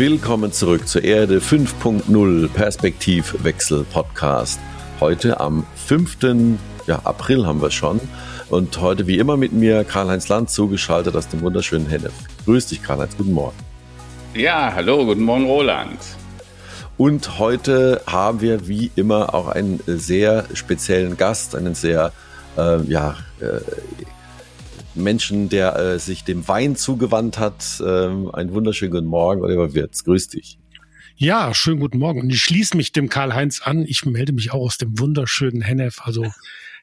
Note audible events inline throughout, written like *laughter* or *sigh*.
Willkommen zurück zur Erde 5.0 Perspektivwechsel Podcast. Heute am 5. Ja, April haben wir schon. Und heute wie immer mit mir Karl-Heinz Land zugeschaltet aus dem wunderschönen Hennef. Grüß dich, Karl-Heinz. Guten Morgen. Ja, hallo, guten Morgen, Roland. Und heute haben wir wie immer auch einen sehr speziellen Gast, einen sehr, äh, ja, äh, Menschen, der äh, sich dem Wein zugewandt hat. Ähm, einen wunderschönen guten Morgen, Oliver Wirz. Grüß dich. Ja, schönen guten Morgen. Und ich schließe mich dem Karl-Heinz an. Ich melde mich auch aus dem wunderschönen Hennef. Also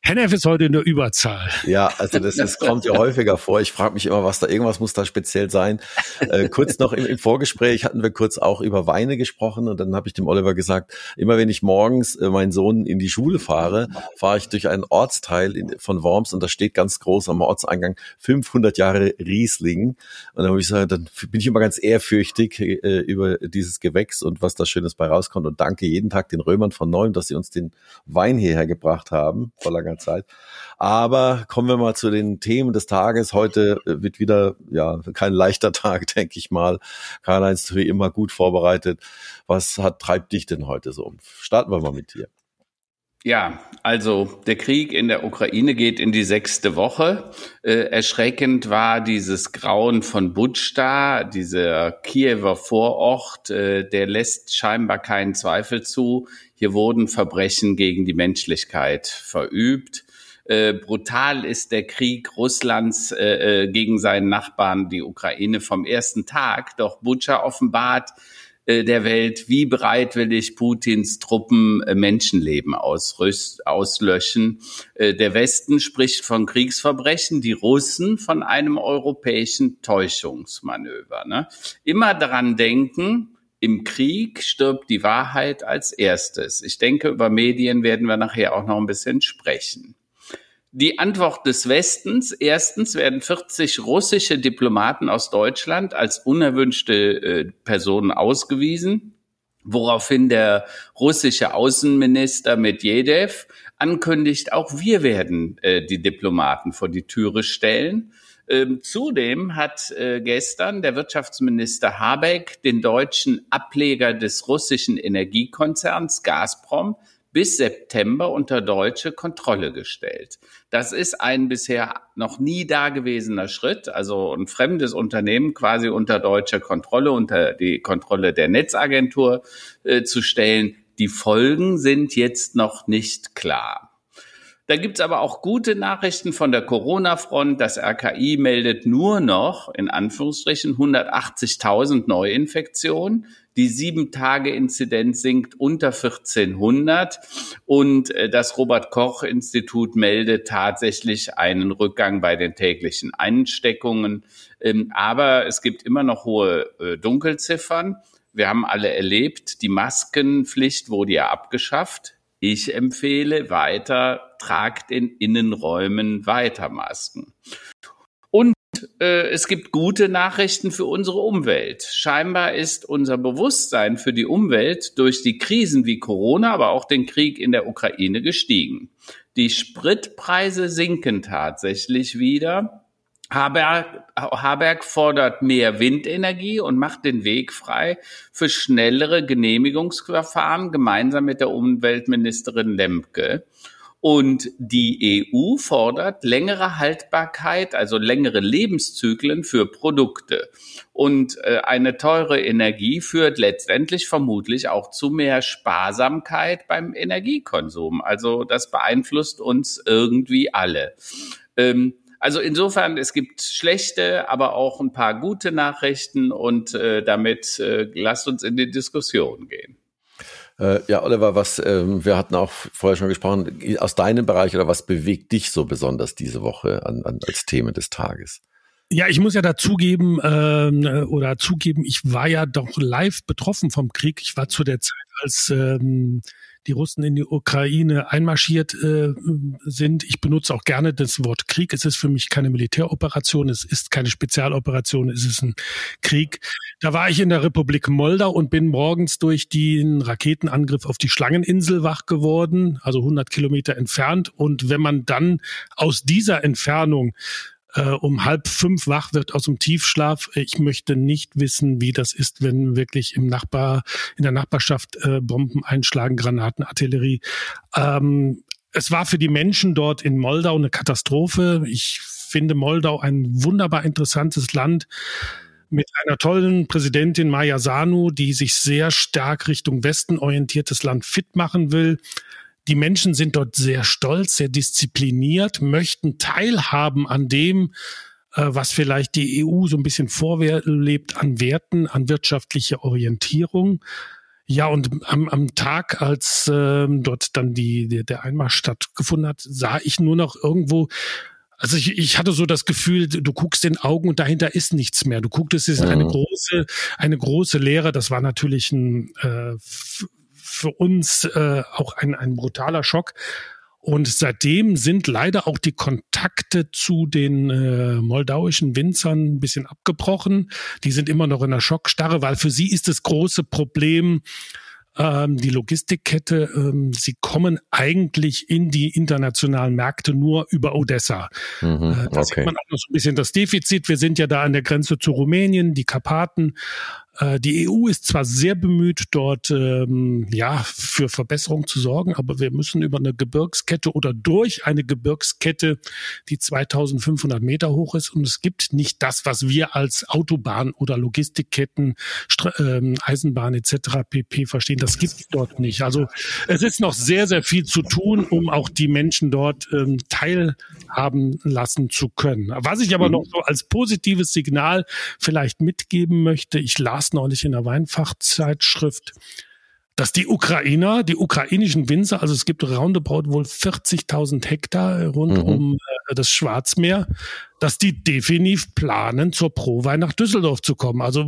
Hennef ist heute in der Überzahl. Ja, also das, das kommt ja häufiger vor. Ich frage mich immer, was da irgendwas muss da speziell sein. Äh, kurz noch im, im, Vorgespräch hatten wir kurz auch über Weine gesprochen und dann habe ich dem Oliver gesagt, immer wenn ich morgens äh, meinen Sohn in die Schule fahre, fahre ich durch einen Ortsteil in, von Worms und da steht ganz groß am Ortseingang 500 Jahre Riesling. Und dann habe ich gesagt, dann bin ich immer ganz ehrfürchtig äh, über dieses Gewächs und was da Schönes bei rauskommt und danke jeden Tag den Römern von Neuem, dass sie uns den Wein hierher gebracht haben. Voller langer Zeit. Aber kommen wir mal zu den Themen des Tages. Heute äh, wird wieder, ja, kein leichter *laughs* Tag, denke ich mal. Karl-Heinz, wie immer gut vorbereitet. Was hat, treibt dich denn heute so? Starten wir mal mit dir. Ja, also der Krieg in der Ukraine geht in die sechste Woche. Äh, erschreckend war dieses Grauen von Butschta, dieser Kiewer Vorort, äh, der lässt scheinbar keinen Zweifel zu. Hier wurden Verbrechen gegen die Menschlichkeit verübt. Äh, brutal ist der Krieg Russlands äh, äh gegen seinen Nachbarn, die Ukraine, vom ersten Tag. Doch Butscha offenbart, äh, der Welt, wie bereitwillig Putins Truppen äh, Menschenleben auslöschen. Äh, der Westen spricht von Kriegsverbrechen, die Russen von einem europäischen Täuschungsmanöver. Ne? Immer daran denken, im Krieg stirbt die Wahrheit als erstes. Ich denke, über Medien werden wir nachher auch noch ein bisschen sprechen. Die Antwort des Westens. Erstens werden 40 russische Diplomaten aus Deutschland als unerwünschte äh, Personen ausgewiesen, woraufhin der russische Außenminister Medvedev ankündigt, auch wir werden äh, die Diplomaten vor die Türe stellen. Ähm, zudem hat äh, gestern der Wirtschaftsminister Habeck den deutschen Ableger des russischen Energiekonzerns Gazprom bis September unter deutsche Kontrolle gestellt. Das ist ein bisher noch nie dagewesener Schritt, also ein fremdes Unternehmen quasi unter deutscher Kontrolle, unter die Kontrolle der Netzagentur äh, zu stellen. Die Folgen sind jetzt noch nicht klar. Da gibt's aber auch gute Nachrichten von der Corona-Front. Das RKI meldet nur noch, in Anführungsstrichen, 180.000 Neuinfektionen. Die Sieben-Tage-Inzidenz sinkt unter 1400 und äh, das Robert-Koch-Institut meldet tatsächlich einen Rückgang bei den täglichen Einsteckungen. Ähm, aber es gibt immer noch hohe äh, Dunkelziffern. Wir haben alle erlebt, die Maskenpflicht wurde ja abgeschafft. Ich empfehle weiter, tragt in Innenräumen weiter Masken. Und äh, es gibt gute Nachrichten für unsere Umwelt. Scheinbar ist unser Bewusstsein für die Umwelt durch die Krisen wie Corona, aber auch den Krieg in der Ukraine gestiegen. Die Spritpreise sinken tatsächlich wieder. Haberg, Haberg fordert mehr Windenergie und macht den Weg frei für schnellere Genehmigungsverfahren gemeinsam mit der Umweltministerin Lemke. Und die EU fordert längere Haltbarkeit, also längere Lebenszyklen für Produkte. Und äh, eine teure Energie führt letztendlich vermutlich auch zu mehr Sparsamkeit beim Energiekonsum. Also das beeinflusst uns irgendwie alle. Ähm, also insofern, es gibt schlechte, aber auch ein paar gute Nachrichten und äh, damit äh, lasst uns in die Diskussion gehen. Äh, ja, Oliver, was ähm, wir hatten auch vorher schon gesprochen, aus deinem Bereich oder was bewegt dich so besonders diese Woche an, an, als Themen des Tages? Ja, ich muss ja dazugeben äh, oder zugeben, ich war ja doch live betroffen vom Krieg. Ich war zu der Zeit, als ähm, die Russen in die Ukraine einmarschiert äh, sind. Ich benutze auch gerne das Wort Krieg. Es ist für mich keine Militäroperation, es ist keine Spezialoperation, es ist ein Krieg. Da war ich in der Republik Moldau und bin morgens durch den Raketenangriff auf die Schlangeninsel wach geworden, also 100 Kilometer entfernt. Und wenn man dann aus dieser Entfernung äh, um halb fünf wach wird aus dem Tiefschlaf. Ich möchte nicht wissen, wie das ist, wenn wirklich im Nachbar, in der Nachbarschaft äh, Bomben einschlagen, Granaten, Artillerie. Ähm, es war für die Menschen dort in Moldau eine Katastrophe. Ich finde Moldau ein wunderbar interessantes Land mit einer tollen Präsidentin Maya Sanu, die sich sehr stark Richtung Westen orientiertes Land fit machen will. Die Menschen sind dort sehr stolz, sehr diszipliniert, möchten teilhaben an dem, äh, was vielleicht die EU so ein bisschen vorlebt an Werten, an wirtschaftliche Orientierung. Ja, und am, am Tag, als äh, dort dann die, die, der Einmarsch stattgefunden hat, sah ich nur noch irgendwo also ich, ich hatte so das Gefühl, du guckst den Augen und dahinter ist nichts mehr. Du guckst, es ist eine große, eine große Leere. Das war natürlich ein äh, für uns äh, auch ein, ein brutaler Schock. Und seitdem sind leider auch die Kontakte zu den äh, moldauischen Winzern ein bisschen abgebrochen. Die sind immer noch in der Schockstarre, weil für sie ist das große Problem, ähm, die Logistikkette, ähm, sie kommen eigentlich in die internationalen Märkte nur über Odessa. Mhm, äh, da okay. sieht man auch noch so ein bisschen das Defizit. Wir sind ja da an der Grenze zu Rumänien, die Karpaten. Äh, die EU ist zwar sehr bemüht, dort ähm, ja für Verbesserung zu sorgen, aber wir müssen über eine Gebirgskette oder durch eine Gebirgskette, die 2500 Meter hoch ist, und es gibt nicht das, was wir als Autobahn oder Logistikketten, Stra ähm, Eisenbahn etc. pp. verstehen. Das gibt es dort nicht. Also es ist noch sehr, sehr viel zu tun, um auch die Menschen dort ähm, teilhaben lassen zu können. Was ich aber mhm. noch so als positives Signal vielleicht mitgeben möchte, ich las las neulich in der Weinfachzeitschrift, dass die Ukrainer, die ukrainischen Winzer, also es gibt roundabout wohl 40.000 Hektar rund mhm. um äh, das Schwarzmeer, dass die definitiv planen, zur Prowein nach Düsseldorf zu kommen. Also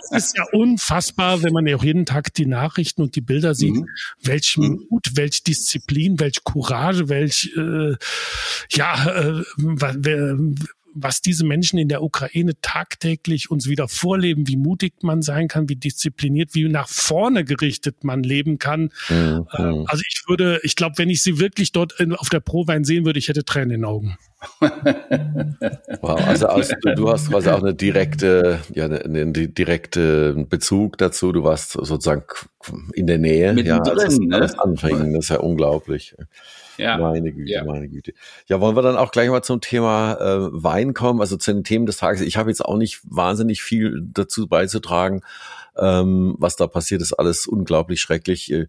es ist ja unfassbar, wenn man ja auch jeden Tag die Nachrichten und die Bilder sieht, mhm. welch mhm. Mut, welch Disziplin, welch Courage, welch äh, ja, äh, was diese Menschen in der Ukraine tagtäglich uns wieder vorleben, wie mutig man sein kann, wie diszipliniert, wie nach vorne gerichtet man leben kann. Mhm. Äh, also ich würde, ich glaube, wenn ich sie wirklich dort auf der Prowein sehen würde, ich hätte Tränen in den Augen. *laughs* wow, also aus, du, du, hast quasi auch eine direkte, ja, einen direkte Bezug dazu. Du warst sozusagen in der Nähe, ja, als das ne? alles anfing. Das ist ja unglaublich. Ja. Meine Güte, ja. meine Güte. Ja, wollen wir dann auch gleich mal zum Thema äh, Wein kommen, also zu den Themen des Tages. Ich habe jetzt auch nicht wahnsinnig viel dazu beizutragen. Ähm, was da passiert, ist alles unglaublich schrecklich. Äh,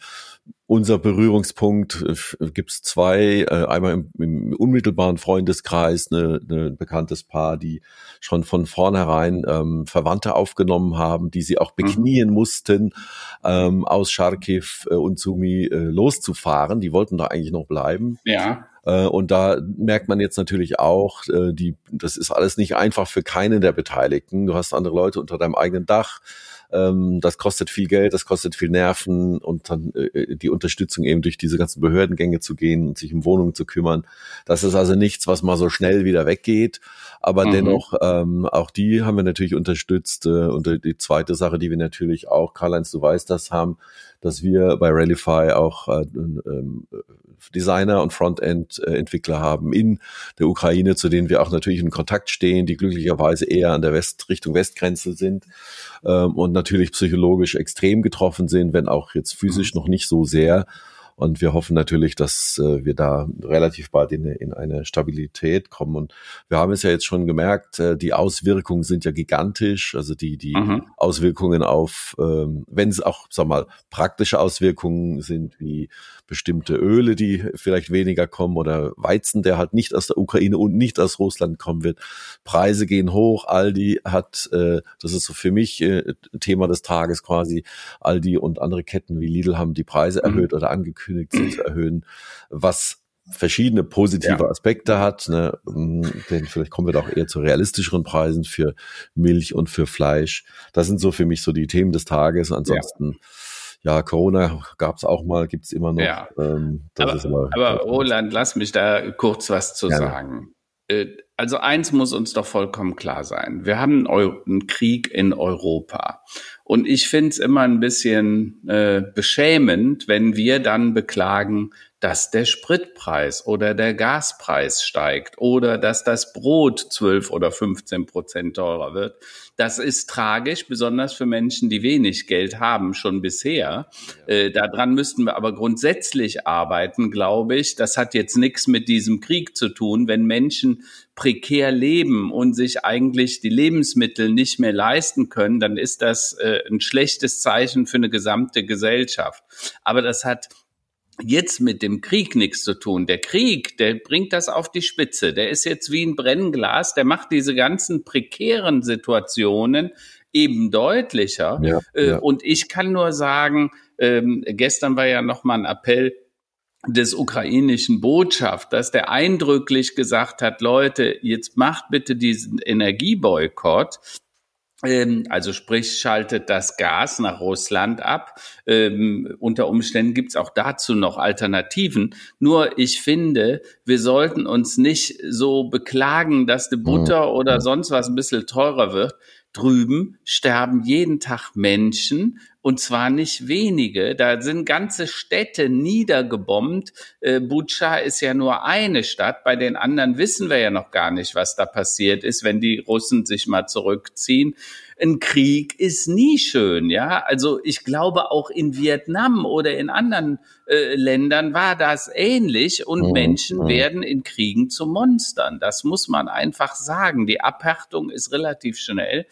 unser Berührungspunkt äh, gibt's zwei. Äh, einmal im, im, unmittelbaren Freundeskreis, ne, ne, ein bekanntes Paar, die schon von vornherein ähm, Verwandte aufgenommen haben, die sie auch mhm. beknien mhm. mussten, ähm, aus Charkiw äh, und Sumi äh, loszufahren. Die wollten da eigentlich noch bleiben. Ja. Äh, und da merkt man jetzt natürlich auch, äh, die, das ist alles nicht einfach für keinen der Beteiligten. Du hast andere Leute unter deinem eigenen Dach ähm, das kostet viel Geld, das kostet viel Nerven und dann äh, die Unterstützung eben durch diese ganzen Behördengänge zu gehen und sich um Wohnungen zu kümmern. Das ist also nichts, was mal so schnell wieder weggeht. Aber mhm. dennoch, ähm, auch die haben wir natürlich unterstützt. Äh, und die zweite Sache, die wir natürlich auch, Karl-Heinz, du weißt das, haben, dass wir bei Rallyfy auch äh, ähm, Designer und Frontend-Entwickler haben in der Ukraine, zu denen wir auch natürlich in Kontakt stehen, die glücklicherweise eher an der West Richtung Westgrenze sind ähm, und natürlich psychologisch extrem getroffen sind, wenn auch jetzt physisch noch nicht so sehr. Und wir hoffen natürlich, dass äh, wir da relativ bald in, in eine Stabilität kommen. Und wir haben es ja jetzt schon gemerkt, äh, die Auswirkungen sind ja gigantisch. Also die, die mhm. Auswirkungen auf, ähm, wenn es auch, sag mal, praktische Auswirkungen sind, wie bestimmte Öle, die vielleicht weniger kommen oder Weizen, der halt nicht aus der Ukraine und nicht aus Russland kommen wird. Preise gehen hoch. Aldi hat, äh, das ist so für mich äh, Thema des Tages quasi, Aldi und andere Ketten wie Lidl haben die Preise mhm. erhöht oder angekündigt, sie zu erhöhen, was verschiedene positive ja. Aspekte hat. Ne? Mm, denn vielleicht kommen wir da auch eher zu realistischeren Preisen für Milch und für Fleisch. Das sind so für mich so die Themen des Tages. Ansonsten ja ja, Corona gab es auch mal, gibt es immer noch. Ja. Ähm, aber, aber, aber Roland, lass mich da kurz was zu gerne. sagen. Äh, also eins muss uns doch vollkommen klar sein. Wir haben einen Krieg in Europa. Und ich finde es immer ein bisschen äh, beschämend, wenn wir dann beklagen, dass der Spritpreis oder der Gaspreis steigt oder dass das Brot 12 oder 15 Prozent teurer wird. Das ist tragisch, besonders für Menschen, die wenig Geld haben, schon bisher. Äh, daran müssten wir aber grundsätzlich arbeiten, glaube ich. Das hat jetzt nichts mit diesem Krieg zu tun. Wenn Menschen prekär leben und sich eigentlich die Lebensmittel nicht mehr leisten können, dann ist das äh, ein schlechtes Zeichen für eine gesamte Gesellschaft. Aber das hat jetzt mit dem Krieg nichts zu tun. Der Krieg, der bringt das auf die Spitze. Der ist jetzt wie ein Brennglas, der macht diese ganzen prekären Situationen eben deutlicher. Ja, äh, ja. Und ich kann nur sagen, ähm, gestern war ja noch mal ein Appell des ukrainischen Botschafters, der eindrücklich gesagt hat, Leute, jetzt macht bitte diesen Energieboykott. Ähm, also sprich, schaltet das Gas nach Russland ab. Ähm, unter Umständen gibt's auch dazu noch Alternativen. Nur ich finde, wir sollten uns nicht so beklagen, dass die Butter mhm. oder sonst was ein bisschen teurer wird drüben sterben jeden Tag Menschen und zwar nicht wenige. Da sind ganze Städte niedergebombt. Äh, Butscha ist ja nur eine Stadt. Bei den anderen wissen wir ja noch gar nicht, was da passiert ist, wenn die Russen sich mal zurückziehen. Ein Krieg ist nie schön, ja. Also ich glaube auch in Vietnam oder in anderen äh, Ländern war das ähnlich und mhm. Menschen mhm. werden in Kriegen zu Monstern. Das muss man einfach sagen. Die Abhärtung ist relativ schnell.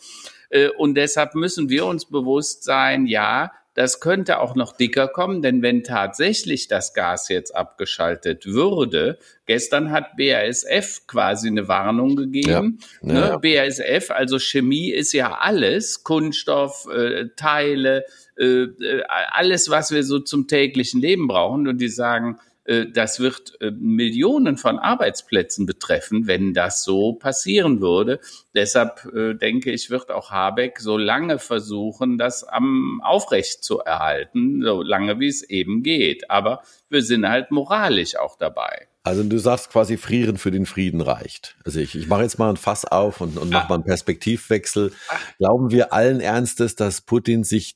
Äh, und deshalb müssen wir uns bewusst sein, ja, das könnte auch noch dicker kommen, denn wenn tatsächlich das Gas jetzt abgeschaltet würde, gestern hat BASF quasi eine Warnung gegeben. Ja, ja. Ne? BASF, also Chemie ist ja alles, Kunststoff, äh, Teile, äh, äh alles, was wir so zum täglichen Leben brauchen. Und die sagen, das wird äh, Millionen von Arbeitsplätzen betreffen, wenn das so passieren würde. Deshalb äh, denke ich, wird auch Habeck so lange versuchen, das am aufrecht zu erhalten, so lange wie es eben geht. Aber wir sind halt moralisch auch dabei. Also du sagst quasi, frieren für den Frieden reicht. Also ich, ich mache jetzt mal ein Fass auf und, und mache mal einen Perspektivwechsel. Glauben wir allen Ernstes, dass Putin sich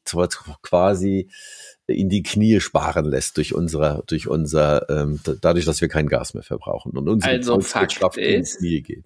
quasi in die Knie sparen lässt durch unsere, durch unser, ähm, dadurch, dass wir kein Gas mehr verbrauchen und unsere also Volkswirtschaft in die Knie geht.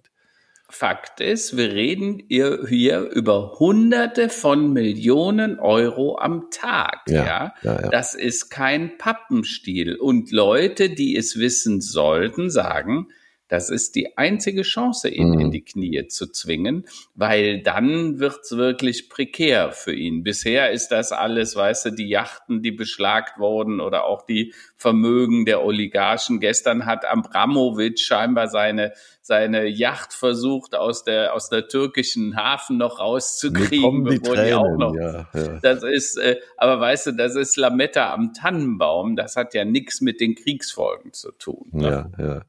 Fakt ist, wir reden hier über Hunderte von Millionen Euro am Tag. Ja, ja? ja, ja. Das ist kein Pappenstiel. Und Leute, die es wissen sollten, sagen, das ist die einzige Chance, ihn mhm. in die Knie zu zwingen, weil dann wird's wirklich prekär für ihn. Bisher ist das alles, weißt du, die Yachten, die beschlagt wurden oder auch die Vermögen der Oligarchen. Gestern hat Abramowitsch scheinbar seine seine Yacht versucht aus der aus der türkischen Hafen noch rauszukriegen, bevor die, die auch noch. Ja, ja. Das ist, äh, aber weißt du, das ist Lametta am Tannenbaum. Das hat ja nichts mit den Kriegsfolgen zu tun. Ne? Ja, ja.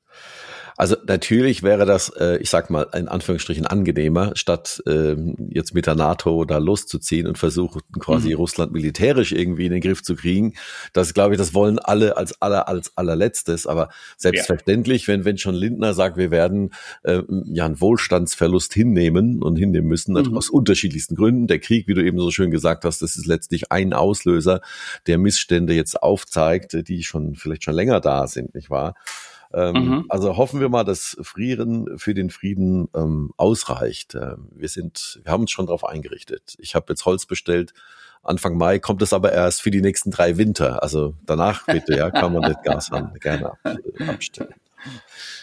Also natürlich wäre das, äh, ich sag mal, in Anführungsstrichen angenehmer, statt ähm, jetzt mit der NATO da loszuziehen und versuchen quasi mhm. Russland militärisch irgendwie in den Griff zu kriegen. Das glaube ich, das wollen alle als aller als allerletztes. Aber selbstverständlich, ja. wenn wenn schon Lindner sagt, wir werden äh, ja einen Wohlstandsverlust hinnehmen und hinnehmen müssen mhm. aus unterschiedlichsten Gründen. Der Krieg, wie du eben so schön gesagt hast, das ist letztlich ein Auslöser, der Missstände jetzt aufzeigt, die schon vielleicht schon länger da sind, nicht wahr? Ähm, mhm. Also hoffen wir mal, dass Frieren für den Frieden ähm, ausreicht. Ähm, wir sind, wir haben uns schon darauf eingerichtet. Ich habe jetzt Holz bestellt. Anfang Mai kommt es aber erst für die nächsten drei Winter. Also danach bitte, ja, kann man das Gas haben, gerne abstellen.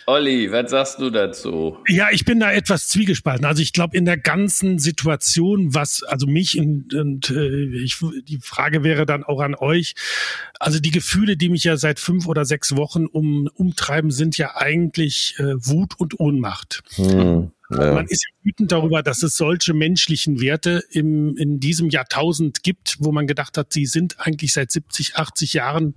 Olli, was sagst du dazu? Ja, ich bin da etwas zwiegespalten. Also ich glaube, in der ganzen Situation, was, also mich und, und äh, ich, die Frage wäre dann auch an euch, also die Gefühle, die mich ja seit fünf oder sechs Wochen um, umtreiben, sind ja eigentlich äh, Wut und Ohnmacht. Hm. Ja. Man ist ja wütend darüber, dass es solche menschlichen Werte im, in diesem Jahrtausend gibt, wo man gedacht hat, sie sind eigentlich seit 70, 80 Jahren,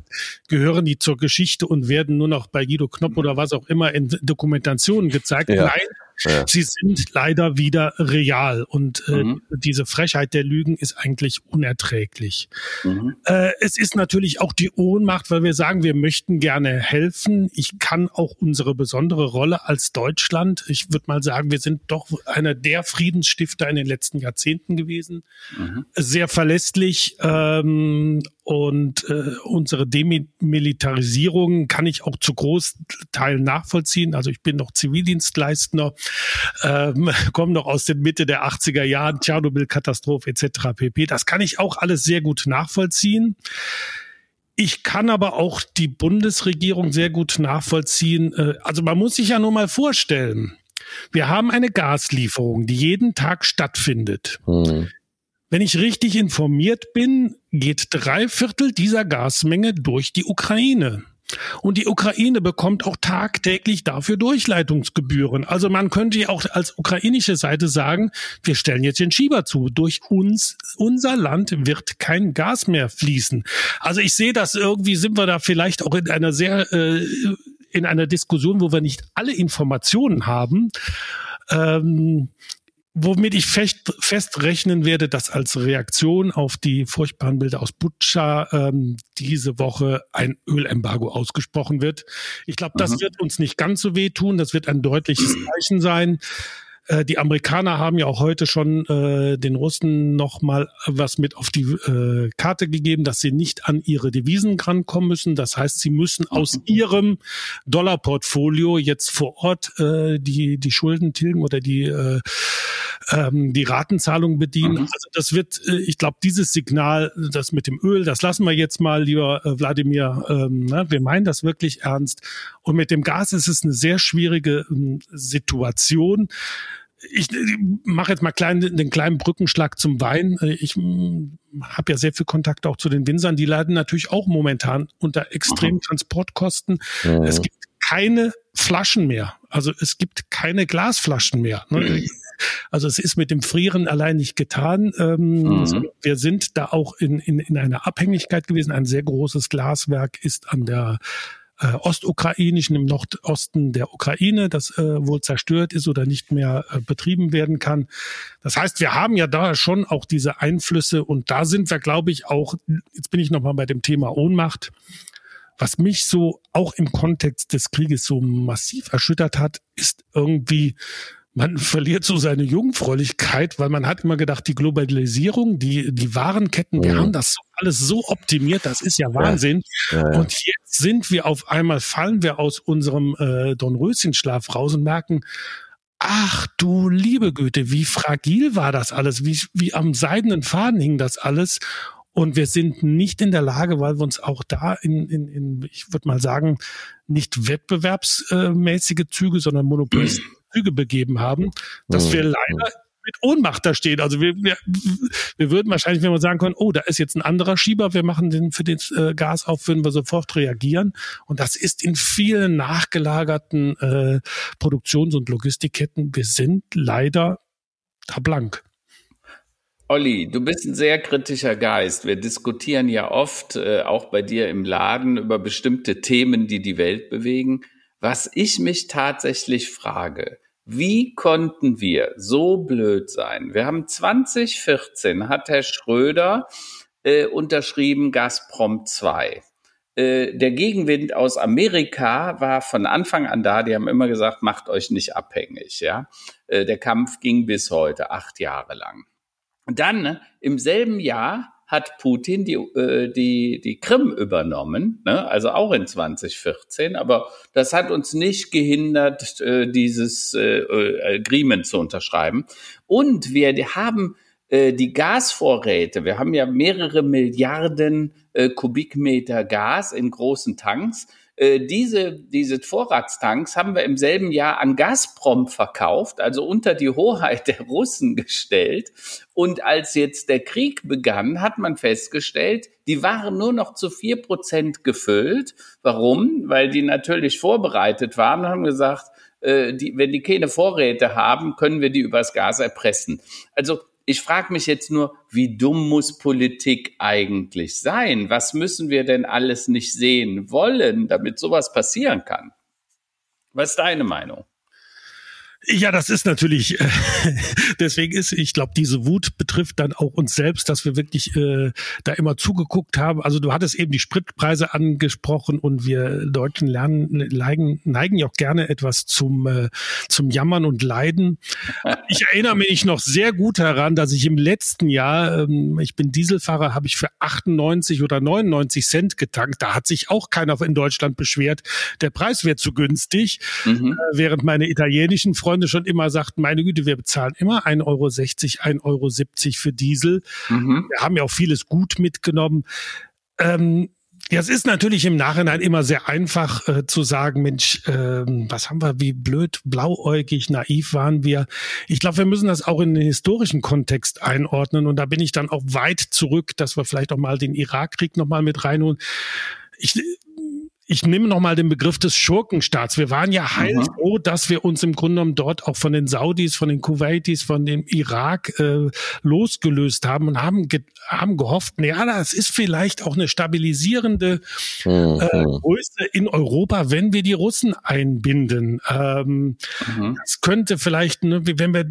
gehören die zur Geschichte und werden nur noch bei Guido Knopp oder was auch immer in Dokumentationen gezeigt. Ja. Nein, ja. Sie sind leider wieder real und äh, mhm. diese Frechheit der Lügen ist eigentlich unerträglich. Mhm. Äh, es ist natürlich auch die Ohnmacht, weil wir sagen, wir möchten gerne helfen. Ich kann auch unsere besondere Rolle als Deutschland, ich würde mal sagen, wir sind doch einer der Friedensstifter in den letzten Jahrzehnten gewesen, mhm. sehr verlässlich. Ähm, und äh, unsere Demilitarisierung kann ich auch zu Großteilen nachvollziehen. Also ich bin noch Zivildienstleistender, ähm, *laughs* komme noch aus den Mitte der 80er Jahren, Tschernobyl-Katastrophe etc. pp. Das kann ich auch alles sehr gut nachvollziehen. Ich kann aber auch die Bundesregierung sehr gut nachvollziehen. Äh, also man muss sich ja nur mal vorstellen, wir haben eine Gaslieferung, die jeden Tag stattfindet. Mhm. Wenn ich richtig informiert bin, geht drei Viertel dieser Gasmenge durch die Ukraine. Und die Ukraine bekommt auch tagtäglich dafür Durchleitungsgebühren. Also man könnte ja auch als ukrainische Seite sagen, wir stellen jetzt den Schieber zu. Durch uns, unser Land wird kein Gas mehr fließen. Also ich sehe das irgendwie, sind wir da vielleicht auch in einer sehr, äh, in einer Diskussion, wo wir nicht alle Informationen haben. Ähm, womit ich fest, festrechnen werde, dass als Reaktion auf die furchtbaren Bilder aus Butscha ähm, diese Woche ein Ölembargo ausgesprochen wird. Ich glaube, das mhm. wird uns nicht ganz so wehtun. Das wird ein deutliches Zeichen sein. Äh, die Amerikaner haben ja auch heute schon äh, den Russen noch mal was mit auf die äh, Karte gegeben, dass sie nicht an ihre Devisen rankommen müssen. Das heißt, sie müssen aus mhm. ihrem Dollarportfolio jetzt vor Ort äh, die die Schulden tilgen oder die äh, ähm, die Ratenzahlung bedienen. Mhm. Also das wird, äh, ich glaube, dieses Signal, das mit dem Öl, das lassen wir jetzt mal, lieber äh, Wladimir. Ähm, ne? Wir meinen das wirklich ernst. Und mit dem Gas ist es eine sehr schwierige ähm, Situation ich, ich mache jetzt mal klein, den kleinen Brückenschlag zum Wein. Äh, ich hm, habe ja sehr viel Kontakt auch zu den Winzern. Die leiden natürlich auch momentan unter extremen Transportkosten. Mhm. Es gibt keine Flaschen mehr. Also es gibt keine Glasflaschen mehr. Ne? Mhm. Also es ist mit dem Frieren allein nicht getan. Ähm, mhm. Wir sind da auch in, in, in einer Abhängigkeit gewesen. Ein sehr großes Glaswerk ist an der äh, ostukrainischen, im Nordosten der Ukraine, das äh, wohl zerstört ist oder nicht mehr äh, betrieben werden kann. Das heißt, wir haben ja da schon auch diese Einflüsse und da sind wir, glaube ich, auch, jetzt bin ich nochmal bei dem Thema Ohnmacht, was mich so auch im Kontext des Krieges so massiv erschüttert hat, ist irgendwie man verliert so seine Jungfräulichkeit, weil man hat immer gedacht, die Globalisierung, die, die Warenketten, wir mhm. haben das alles so optimiert, das ist ja Wahnsinn. Ja. Ja, Und jetzt sind wir auf einmal, fallen wir aus unserem äh, Dornröschenschlaf raus und merken, ach du liebe Güte, wie fragil war das alles, wie, wie am seidenen Faden hing das alles. Und wir sind nicht in der Lage, weil wir uns auch da in, in, in ich würde mal sagen, nicht wettbewerbsmäßige Züge, sondern monopolistische Züge begeben haben, dass wir mhm. leider mit Ohnmacht da stehen. Also wir, wir, wir würden wahrscheinlich, wenn wir sagen können, oh, da ist jetzt ein anderer Schieber, wir machen den für den äh, Gas auf, würden wir sofort reagieren. Und das ist in vielen nachgelagerten äh, Produktions- und Logistikketten. Wir sind leider da blank. Olli, du bist ein sehr kritischer Geist. Wir diskutieren ja oft, äh, auch bei dir im Laden, über bestimmte Themen, die die Welt bewegen. Was ich mich tatsächlich frage, wie konnten wir so blöd sein? Wir haben 2014 hat Herr Schröder äh, unterschrieben Gazprom 2. Äh, der Gegenwind aus Amerika war von Anfang an da. Die haben immer gesagt, macht euch nicht abhängig. Ja, äh, der Kampf ging bis heute acht Jahre lang. Dann ne, im selben Jahr hat Putin die, äh, die, die Krim übernommen, ne? also auch in 2014, aber das hat uns nicht gehindert, äh, dieses äh, äh, Agreement zu unterschreiben. Und wir haben äh, die Gasvorräte, wir haben ja mehrere Milliarden äh, Kubikmeter Gas in großen Tanks äh, diese, diese Vorratstanks haben wir im selben Jahr an Gazprom verkauft, also unter die Hoheit der Russen gestellt. Und als jetzt der Krieg begann, hat man festgestellt, die waren nur noch zu vier Prozent gefüllt. Warum? Weil die natürlich vorbereitet waren und haben gesagt, äh, die, wenn die keine Vorräte haben, können wir die übers Gas erpressen. Also ich frage mich jetzt nur, wie dumm muss Politik eigentlich sein? Was müssen wir denn alles nicht sehen wollen, damit sowas passieren kann? Was ist deine Meinung? Ja, das ist natürlich, äh, *laughs* deswegen ist, ich glaube, diese Wut betrifft dann auch uns selbst, dass wir wirklich äh, da immer zugeguckt haben. Also du hattest eben die Spritpreise angesprochen und wir Deutschen lernen, neigen, neigen ja auch gerne etwas zum, äh, zum Jammern und Leiden. Ich erinnere mich noch sehr gut daran, dass ich im letzten Jahr, ähm, ich bin Dieselfahrer, habe ich für 98 oder 99 Cent getankt. Da hat sich auch keiner in Deutschland beschwert. Der Preis wäre zu günstig, mhm. äh, während meine italienischen Freunde Freunde schon immer sagten, meine Güte, wir bezahlen immer 1,60 Euro, 1,70 Euro für Diesel. Mhm. Wir haben ja auch vieles gut mitgenommen. Ähm, ja, es ist natürlich im Nachhinein immer sehr einfach äh, zu sagen, Mensch, äh, was haben wir, wie blöd, blauäugig, naiv waren wir. Ich glaube, wir müssen das auch in den historischen Kontext einordnen und da bin ich dann auch weit zurück, dass wir vielleicht auch mal den Irakkrieg nochmal mit reinholen. Ich, ich nehme nochmal den Begriff des Schurkenstaats. Wir waren ja heilfroh, dass wir uns im Grunde genommen dort auch von den Saudis, von den Kuwaitis, von dem Irak äh, losgelöst haben und haben, ge haben gehofft, ja, das ist vielleicht auch eine stabilisierende äh, mhm. Größe in Europa, wenn wir die Russen einbinden. Ähm, mhm. Das könnte vielleicht, ne, wenn wir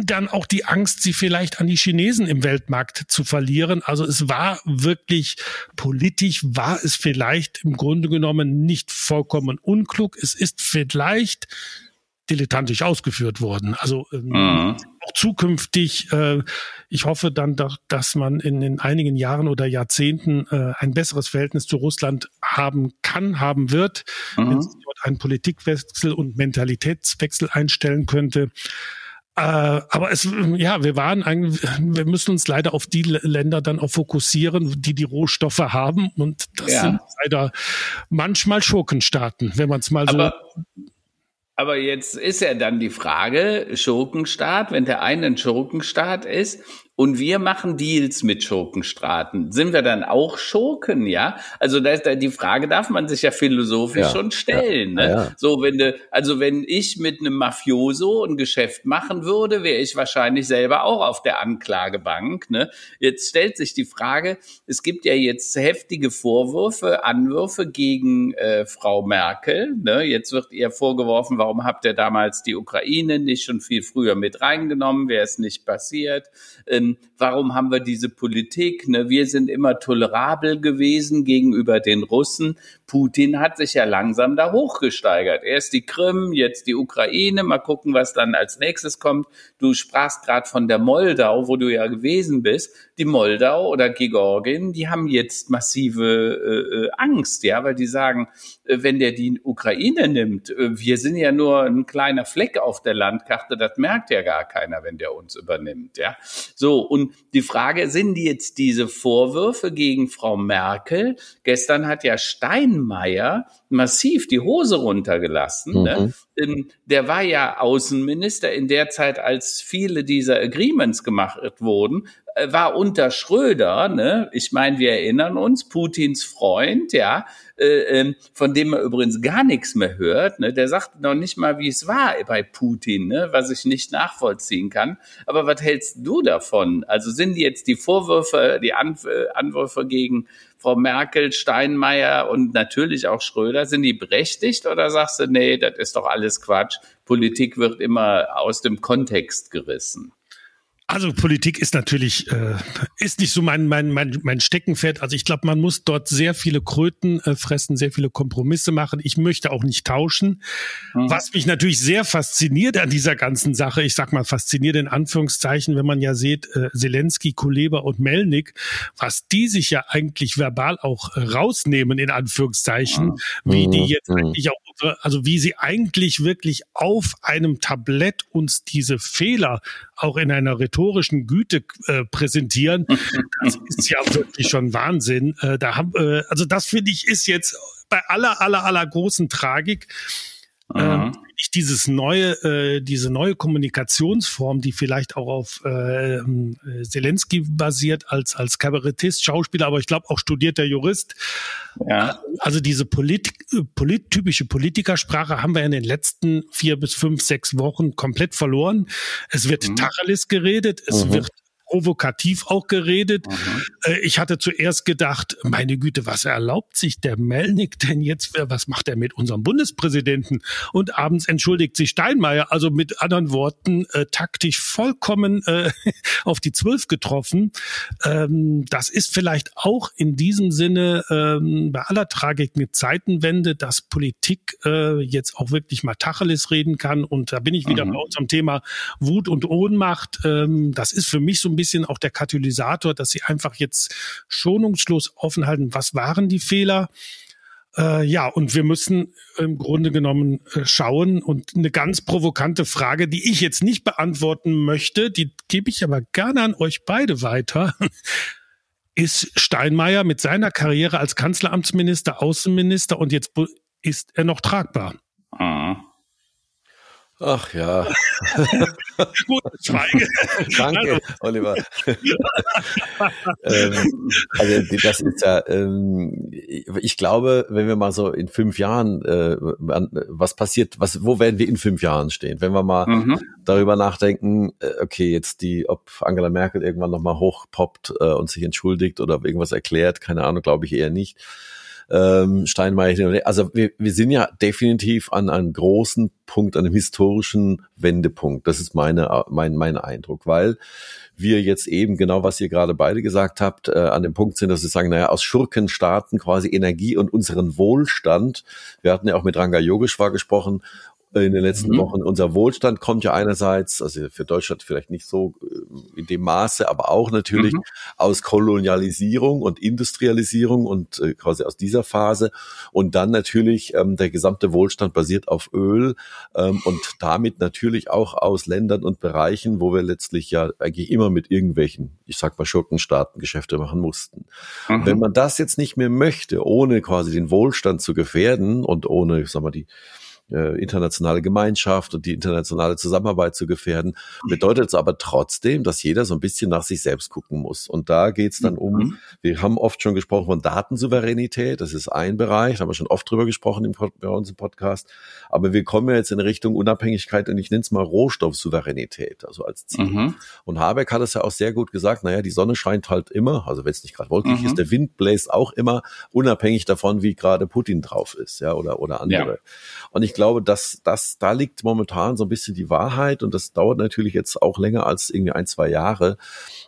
dann auch die Angst, sie vielleicht an die Chinesen im Weltmarkt zu verlieren. Also es war wirklich politisch, war es vielleicht im Grunde genommen nicht vollkommen unklug. Es ist vielleicht dilettantisch ausgeführt worden. Also ähm, mhm. auch zukünftig, äh, ich hoffe dann, doch, dass man in, in einigen Jahren oder Jahrzehnten äh, ein besseres Verhältnis zu Russland haben kann, haben wird, mhm. wenn sich dort einen Politikwechsel und Mentalitätswechsel einstellen könnte. Äh, aber es, ja, wir waren eigentlich, wir müssen uns leider auf die Länder dann auch fokussieren, die die Rohstoffe haben. Und das ja. sind leider manchmal Schurkenstaaten, wenn man es mal aber, so. Aber jetzt ist ja dann die Frage, Schurkenstaat, wenn der eine ein Schurkenstaat ist und wir machen Deals mit Schurkenstaaten. Sind wir dann auch Schurken, ja? Also da ist da die Frage darf man sich ja philosophisch ja, schon stellen. Ja, ne? Ja, so wenn du, also wenn ich mit einem Mafioso ein Geschäft machen würde, wäre ich wahrscheinlich selber auch auf der Anklagebank. Ne? Jetzt stellt sich die Frage: Es gibt ja jetzt heftige Vorwürfe, Anwürfe gegen äh, Frau Merkel. Ne? Jetzt wird ihr vorgeworfen, warum habt ihr damals die Ukraine nicht schon viel früher mit reingenommen? Wäre es nicht passiert? Äh, warum haben wir diese Politik? Ne? Wir sind immer tolerabel gewesen gegenüber den Russen. Putin hat sich ja langsam da hochgesteigert. Erst die Krim, jetzt die Ukraine. Mal gucken, was dann als nächstes kommt. Du sprachst gerade von der Moldau, wo du ja gewesen bist. Die Moldau oder Georgien, die haben jetzt massive äh, äh Angst, ja, weil die sagen, äh, wenn der die Ukraine nimmt, äh, wir sind ja nur ein kleiner Fleck auf der Landkarte, das merkt ja gar keiner, wenn der uns übernimmt, ja. So, und die Frage, sind jetzt diese Vorwürfe gegen Frau Merkel? Gestern hat ja Steinmeier massiv die Hose runtergelassen. Ne? Mhm. Ne? Der war ja Außenminister in der Zeit, als viele dieser Agreements gemacht wurden, äh, war unter Schröder, ne? ich meine, wir erinnern uns, Putins Freund, ja, äh, ähm, von dem man übrigens gar nichts mehr hört, ne? der sagt noch nicht mal, wie es war bei Putin, ne? was ich nicht nachvollziehen kann. Aber was hältst du davon? Also sind jetzt die Vorwürfe, die Anwürfe gegen Frau Merkel, Steinmeier und natürlich auch Schröder, sind die berechtigt oder sagst du, nee, das ist doch alles Quatsch? Politik wird immer aus dem Kontext gerissen. Also Politik ist natürlich äh, ist nicht so mein mein mein, mein Steckenpferd. Also ich glaube, man muss dort sehr viele Kröten äh, fressen, sehr viele Kompromisse machen. Ich möchte auch nicht tauschen. Mhm. Was mich natürlich sehr fasziniert an dieser ganzen Sache, ich sag mal fasziniert in Anführungszeichen, wenn man ja sieht, äh, Zelensky, Kuleba und Melnik, was die sich ja eigentlich verbal auch äh, rausnehmen in Anführungszeichen, mhm. wie die jetzt mhm. eigentlich auch, also wie sie eigentlich wirklich auf einem Tablett uns diese Fehler auch in einer rhetorischen Güte äh, präsentieren, *laughs* das ist ja wirklich schon Wahnsinn. Äh, da haben, äh, also das finde ich ist jetzt bei aller, aller, aller großen Tragik ähm, ich dieses neue, äh, diese neue Kommunikationsform, die vielleicht auch auf äh, Zelensky basiert als als Kabarettist, Schauspieler, aber ich glaube auch studierter Jurist. Ja. Also diese Polit, polit, typische Politikersprache haben wir in den letzten vier bis fünf, sechs Wochen komplett verloren. Es wird mhm. Tacheles geredet, es mhm. wird provokativ auch geredet. Mhm. Ich hatte zuerst gedacht, meine Güte, was erlaubt sich der Melnik denn jetzt? Was macht er mit unserem Bundespräsidenten? Und abends entschuldigt sich Steinmeier. Also mit anderen Worten, äh, taktisch vollkommen äh, *laughs* auf die Zwölf getroffen. Ähm, das ist vielleicht auch in diesem Sinne ähm, bei aller Tragik eine Zeitenwende, dass Politik äh, jetzt auch wirklich mal Tacheles reden kann. Und da bin ich wieder mhm. bei unserem Thema Wut und Ohnmacht. Ähm, das ist für mich so ein bisschen auch der Katalysator, dass sie einfach jetzt schonungslos offen halten. Was waren die Fehler? Äh, ja, und wir müssen im Grunde genommen äh, schauen und eine ganz provokante Frage, die ich jetzt nicht beantworten möchte, die gebe ich aber gerne an euch beide weiter. *laughs* Ist Steinmeier mit seiner Karriere als Kanzleramtsminister, Außenminister und jetzt ist er noch tragbar? Mhm. Ach ja. *laughs* Gut, Schweige. *laughs* Danke, Oliver. *laughs* ähm, also das ist ja, ähm, ich glaube, wenn wir mal so in fünf Jahren, äh, was passiert, was, wo werden wir in fünf Jahren stehen? Wenn wir mal mhm. darüber nachdenken, äh, okay, jetzt die, ob Angela Merkel irgendwann nochmal hochpoppt äh, und sich entschuldigt oder irgendwas erklärt, keine Ahnung, glaube ich eher nicht ähm, Steinmeier. Also wir, wir sind ja definitiv an einem großen Punkt, an einem historischen Wendepunkt. Das ist meine, mein, mein Eindruck, weil wir jetzt eben genau, was ihr gerade beide gesagt habt, äh, an dem Punkt sind, dass sie sagen, naja, aus Schurkenstaaten quasi Energie und unseren Wohlstand. Wir hatten ja auch mit Ranga Yogeshwar gesprochen in den letzten mhm. Wochen. Unser Wohlstand kommt ja einerseits, also für Deutschland vielleicht nicht so äh, in dem Maße, aber auch natürlich mhm. aus Kolonialisierung und Industrialisierung und äh, quasi aus dieser Phase. Und dann natürlich ähm, der gesamte Wohlstand basiert auf Öl ähm, und damit natürlich auch aus Ländern und Bereichen, wo wir letztlich ja eigentlich immer mit irgendwelchen, ich sag mal, Schurkenstaaten Geschäfte machen mussten. Mhm. Wenn man das jetzt nicht mehr möchte, ohne quasi den Wohlstand zu gefährden und ohne, ich sag mal, die äh, internationale Gemeinschaft und die internationale Zusammenarbeit zu gefährden, bedeutet es aber trotzdem, dass jeder so ein bisschen nach sich selbst gucken muss. Und da geht es dann um, mhm. wir haben oft schon gesprochen von Datensouveränität, das ist ein Bereich, da haben wir schon oft drüber gesprochen im, bei uns im Podcast, aber wir kommen ja jetzt in Richtung Unabhängigkeit und ich nenne es mal Rohstoffsouveränität, also als Ziel. Mhm. Und Habeck hat es ja auch sehr gut gesagt, naja, die Sonne scheint halt immer, also wenn es nicht gerade wolkig mhm. ist, der Wind bläst auch immer, unabhängig davon, wie gerade Putin drauf ist, ja, oder, oder andere. Ja. Und ich glaube, dass dass da liegt momentan so ein bisschen die Wahrheit und das dauert natürlich jetzt auch länger als irgendwie ein, zwei Jahre,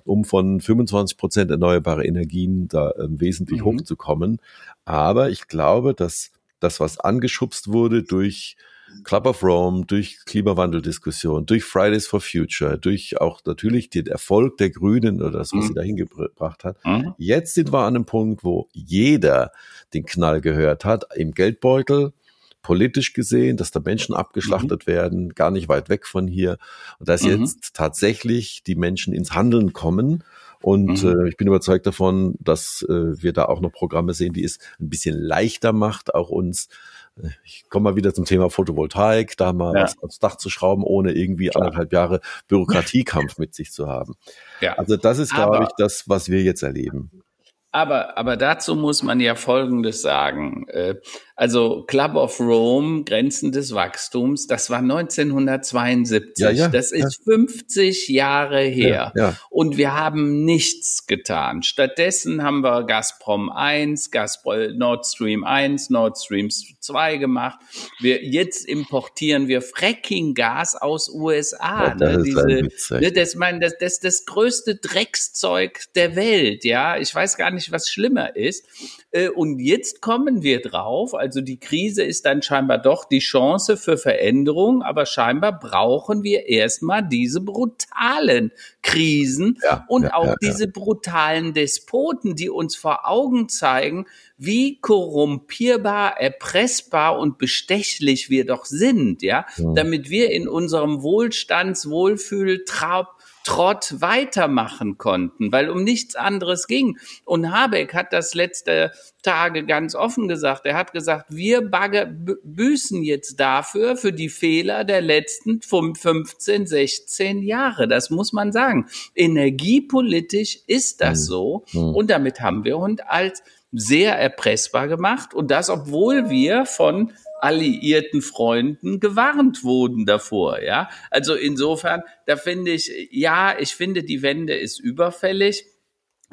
um von 25 Prozent erneuerbare Energien da äh, wesentlich mhm. hochzukommen. Aber ich glaube, dass das, was angeschubst wurde durch Club of Rome, durch Klimawandeldiskussion, durch Fridays for Future, durch auch natürlich den Erfolg der Grünen oder das, was mhm. sie dahin gebracht hat. Mhm. Jetzt sind wir an einem Punkt, wo jeder den Knall gehört hat, im Geldbeutel, politisch gesehen, dass da Menschen abgeschlachtet mhm. werden, gar nicht weit weg von hier. Und dass mhm. jetzt tatsächlich die Menschen ins Handeln kommen. Und mhm. äh, ich bin überzeugt davon, dass äh, wir da auch noch Programme sehen, die es ein bisschen leichter macht, auch uns äh, ich komme mal wieder zum Thema Photovoltaik, da mal ja. was aufs Dach zu schrauben, ohne irgendwie Klar. anderthalb Jahre *laughs* Bürokratiekampf mit sich zu haben. Ja. Also das ist, glaube ich, das, was wir jetzt erleben. Aber, aber dazu muss man ja Folgendes sagen. Äh, also Club of Rome, Grenzen des Wachstums, das war 1972. Ja, ja, das ist ja. 50 Jahre her. Und wir haben nichts getan. Stattdessen haben wir Gazprom 1, Gazprom, Nord Stream 1, Nord Stream 2 gemacht. Wir, jetzt importieren wir Fracking-Gas aus USA. Ne? Diese, ne, das, mein, das, das, das größte Dreckszeug der Welt. Ja, ich weiß gar nicht, was schlimmer ist. Äh, und jetzt kommen wir drauf, also die Krise ist dann scheinbar doch die Chance für Veränderung, aber scheinbar brauchen wir erstmal diese brutalen Krisen ja, und ja, auch ja, diese brutalen Despoten, die uns vor Augen zeigen, wie korrumpierbar, erpressbar und bestechlich wir doch sind, ja, damit wir in unserem Wohlstands-, Wohlfühl-, Traub, Trott weitermachen konnten, weil um nichts anderes ging. Und Habeck hat das letzte Tage ganz offen gesagt. Er hat gesagt, wir bagge, büßen jetzt dafür, für die Fehler der letzten 15, 16 Jahre. Das muss man sagen. Energiepolitisch ist das mhm. so. Mhm. Und damit haben wir uns als sehr erpressbar gemacht. Und das, obwohl wir von alliierten Freunden gewarnt wurden davor, ja. Also insofern, da finde ich, ja, ich finde, die Wende ist überfällig.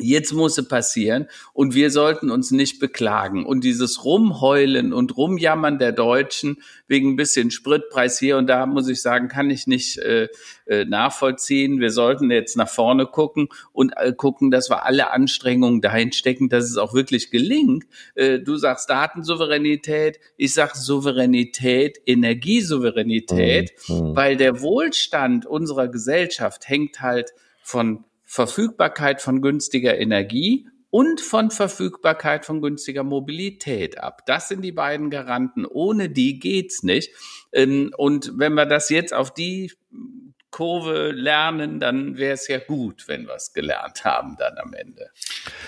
Jetzt muss sie passieren und wir sollten uns nicht beklagen. Und dieses Rumheulen und Rumjammern der Deutschen wegen ein bisschen Spritpreis hier und da, muss ich sagen, kann ich nicht äh, äh, nachvollziehen. Wir sollten jetzt nach vorne gucken und äh, gucken, dass wir alle Anstrengungen dahin stecken, dass es auch wirklich gelingt. Äh, du sagst Datensouveränität, ich sag Souveränität, Energiesouveränität, mhm. mhm. weil der Wohlstand unserer Gesellschaft hängt halt von Verfügbarkeit von günstiger Energie und von Verfügbarkeit von günstiger Mobilität ab. Das sind die beiden Garanten. Ohne die geht's nicht. Ähm, und wenn wir das jetzt auf die Kurve lernen, dann wäre es ja gut, wenn wir es gelernt haben dann am Ende.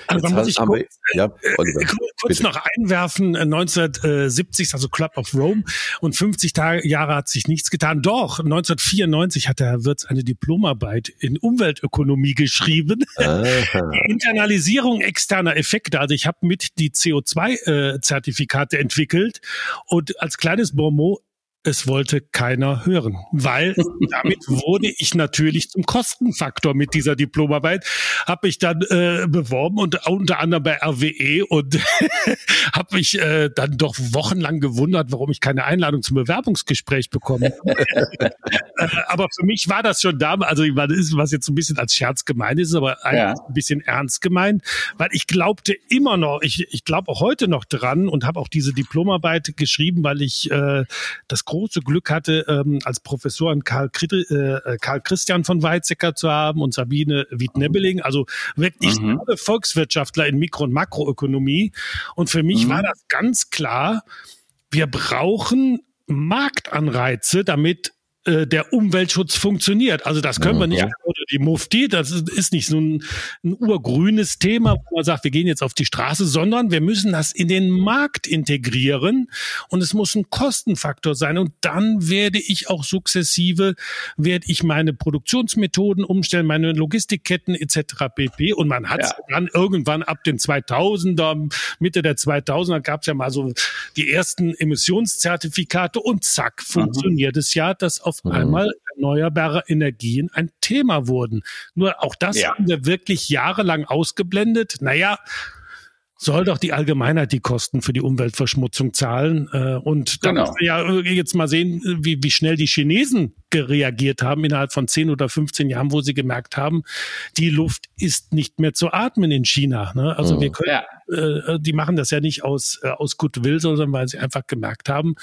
Also muss ich kurz, ja, Oliver, kurz noch einwerfen, 1970, äh, also Club of Rome und 50 Tage, Jahre hat sich nichts getan. Doch, 1994 hat der Herr Wirz eine Diplomarbeit in Umweltökonomie geschrieben. *laughs* Internalisierung externer Effekte. Also ich habe mit die CO2-Zertifikate äh, entwickelt und als kleines Bonmot es wollte keiner hören, weil *laughs* damit wurde ich natürlich zum Kostenfaktor mit dieser Diplomarbeit, habe ich dann äh, beworben und unter anderem bei RWE und *laughs* habe mich äh, dann doch wochenlang gewundert, warum ich keine Einladung zum Bewerbungsgespräch bekomme. *laughs* äh, aber für mich war das schon damals, also ich meine, ist was jetzt ein bisschen als Scherz gemeint ist, aber ja. ein bisschen ernst gemeint, weil ich glaubte immer noch, ich, ich glaube auch heute noch dran und habe auch diese Diplomarbeit geschrieben, weil ich äh, das große Glück hatte, ähm, als Professoren Karl, äh, Karl Christian von Weizsäcker zu haben und Sabine Wied-Nebbeling, also wirklich mhm. Volkswirtschaftler in Mikro- und Makroökonomie. Und für mich mhm. war das ganz klar, wir brauchen Marktanreize, damit äh, der Umweltschutz funktioniert. Also das können wir nicht ja. oder die Mufti, das ist nicht so ein, ein urgrünes Thema, wo man sagt, wir gehen jetzt auf die Straße, sondern wir müssen das in den Markt integrieren und es muss ein Kostenfaktor sein und dann werde ich auch sukzessive, werde ich meine Produktionsmethoden umstellen, meine Logistikketten etc. pp. Und man hat ja. dann irgendwann ab den 2000er, Mitte der 2000er gab es ja mal so die ersten Emissionszertifikate und zack, mhm. funktioniert mhm. es ja, dass auf auf mhm. einmal erneuerbare Energien ein Thema wurden. Nur auch das ja. haben wir wirklich jahrelang ausgeblendet. Naja, soll doch die Allgemeinheit die Kosten für die Umweltverschmutzung zahlen. Äh, und da genau. müssen wir ja jetzt mal sehen, wie, wie schnell die Chinesen reagiert haben innerhalb von 10 oder 15 Jahren, wo sie gemerkt haben, die Luft ist nicht mehr zu atmen in China. Ne? Also mhm. wir können, ja. äh, die machen das ja nicht aus, äh, aus Goodwill, sondern weil sie einfach gemerkt haben,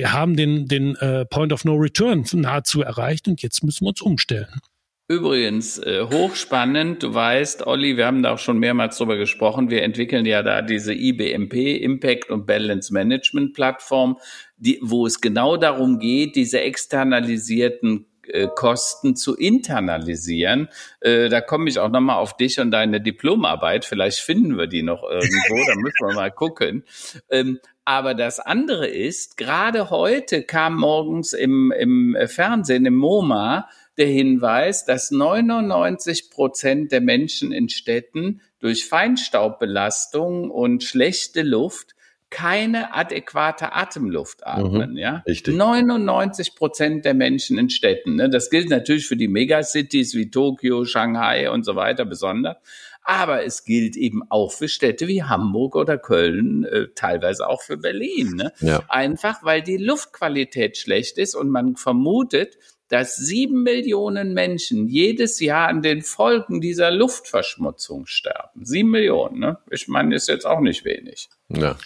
wir haben den, den äh, Point of No Return nahezu erreicht und jetzt müssen wir uns umstellen. Übrigens, äh, hochspannend, du weißt, Olli, wir haben da auch schon mehrmals drüber gesprochen, wir entwickeln ja da diese IBMP, Impact und Balance Management Plattform, die, wo es genau darum geht, diese externalisierten Kosten zu internalisieren. Äh, da komme ich auch nochmal auf dich und deine Diplomarbeit. Vielleicht finden wir die noch irgendwo, da müssen wir mal gucken. Ähm, aber das andere ist, gerade heute kam morgens im, im Fernsehen, im MoMA, der Hinweis, dass 99 Prozent der Menschen in Städten durch Feinstaubbelastung und schlechte Luft keine adäquate Atemluft atmen, mhm, ja. Richtig. 99 Prozent der Menschen in Städten. Ne? Das gilt natürlich für die Megacities wie Tokio, Shanghai und so weiter besonders. Aber es gilt eben auch für Städte wie Hamburg oder Köln, äh, teilweise auch für Berlin. Ne? Ja. Einfach weil die Luftqualität schlecht ist und man vermutet, dass sieben Millionen Menschen jedes Jahr an den Folgen dieser Luftverschmutzung sterben. Sieben Millionen, ne? Ich meine, ist jetzt auch nicht wenig. Ja,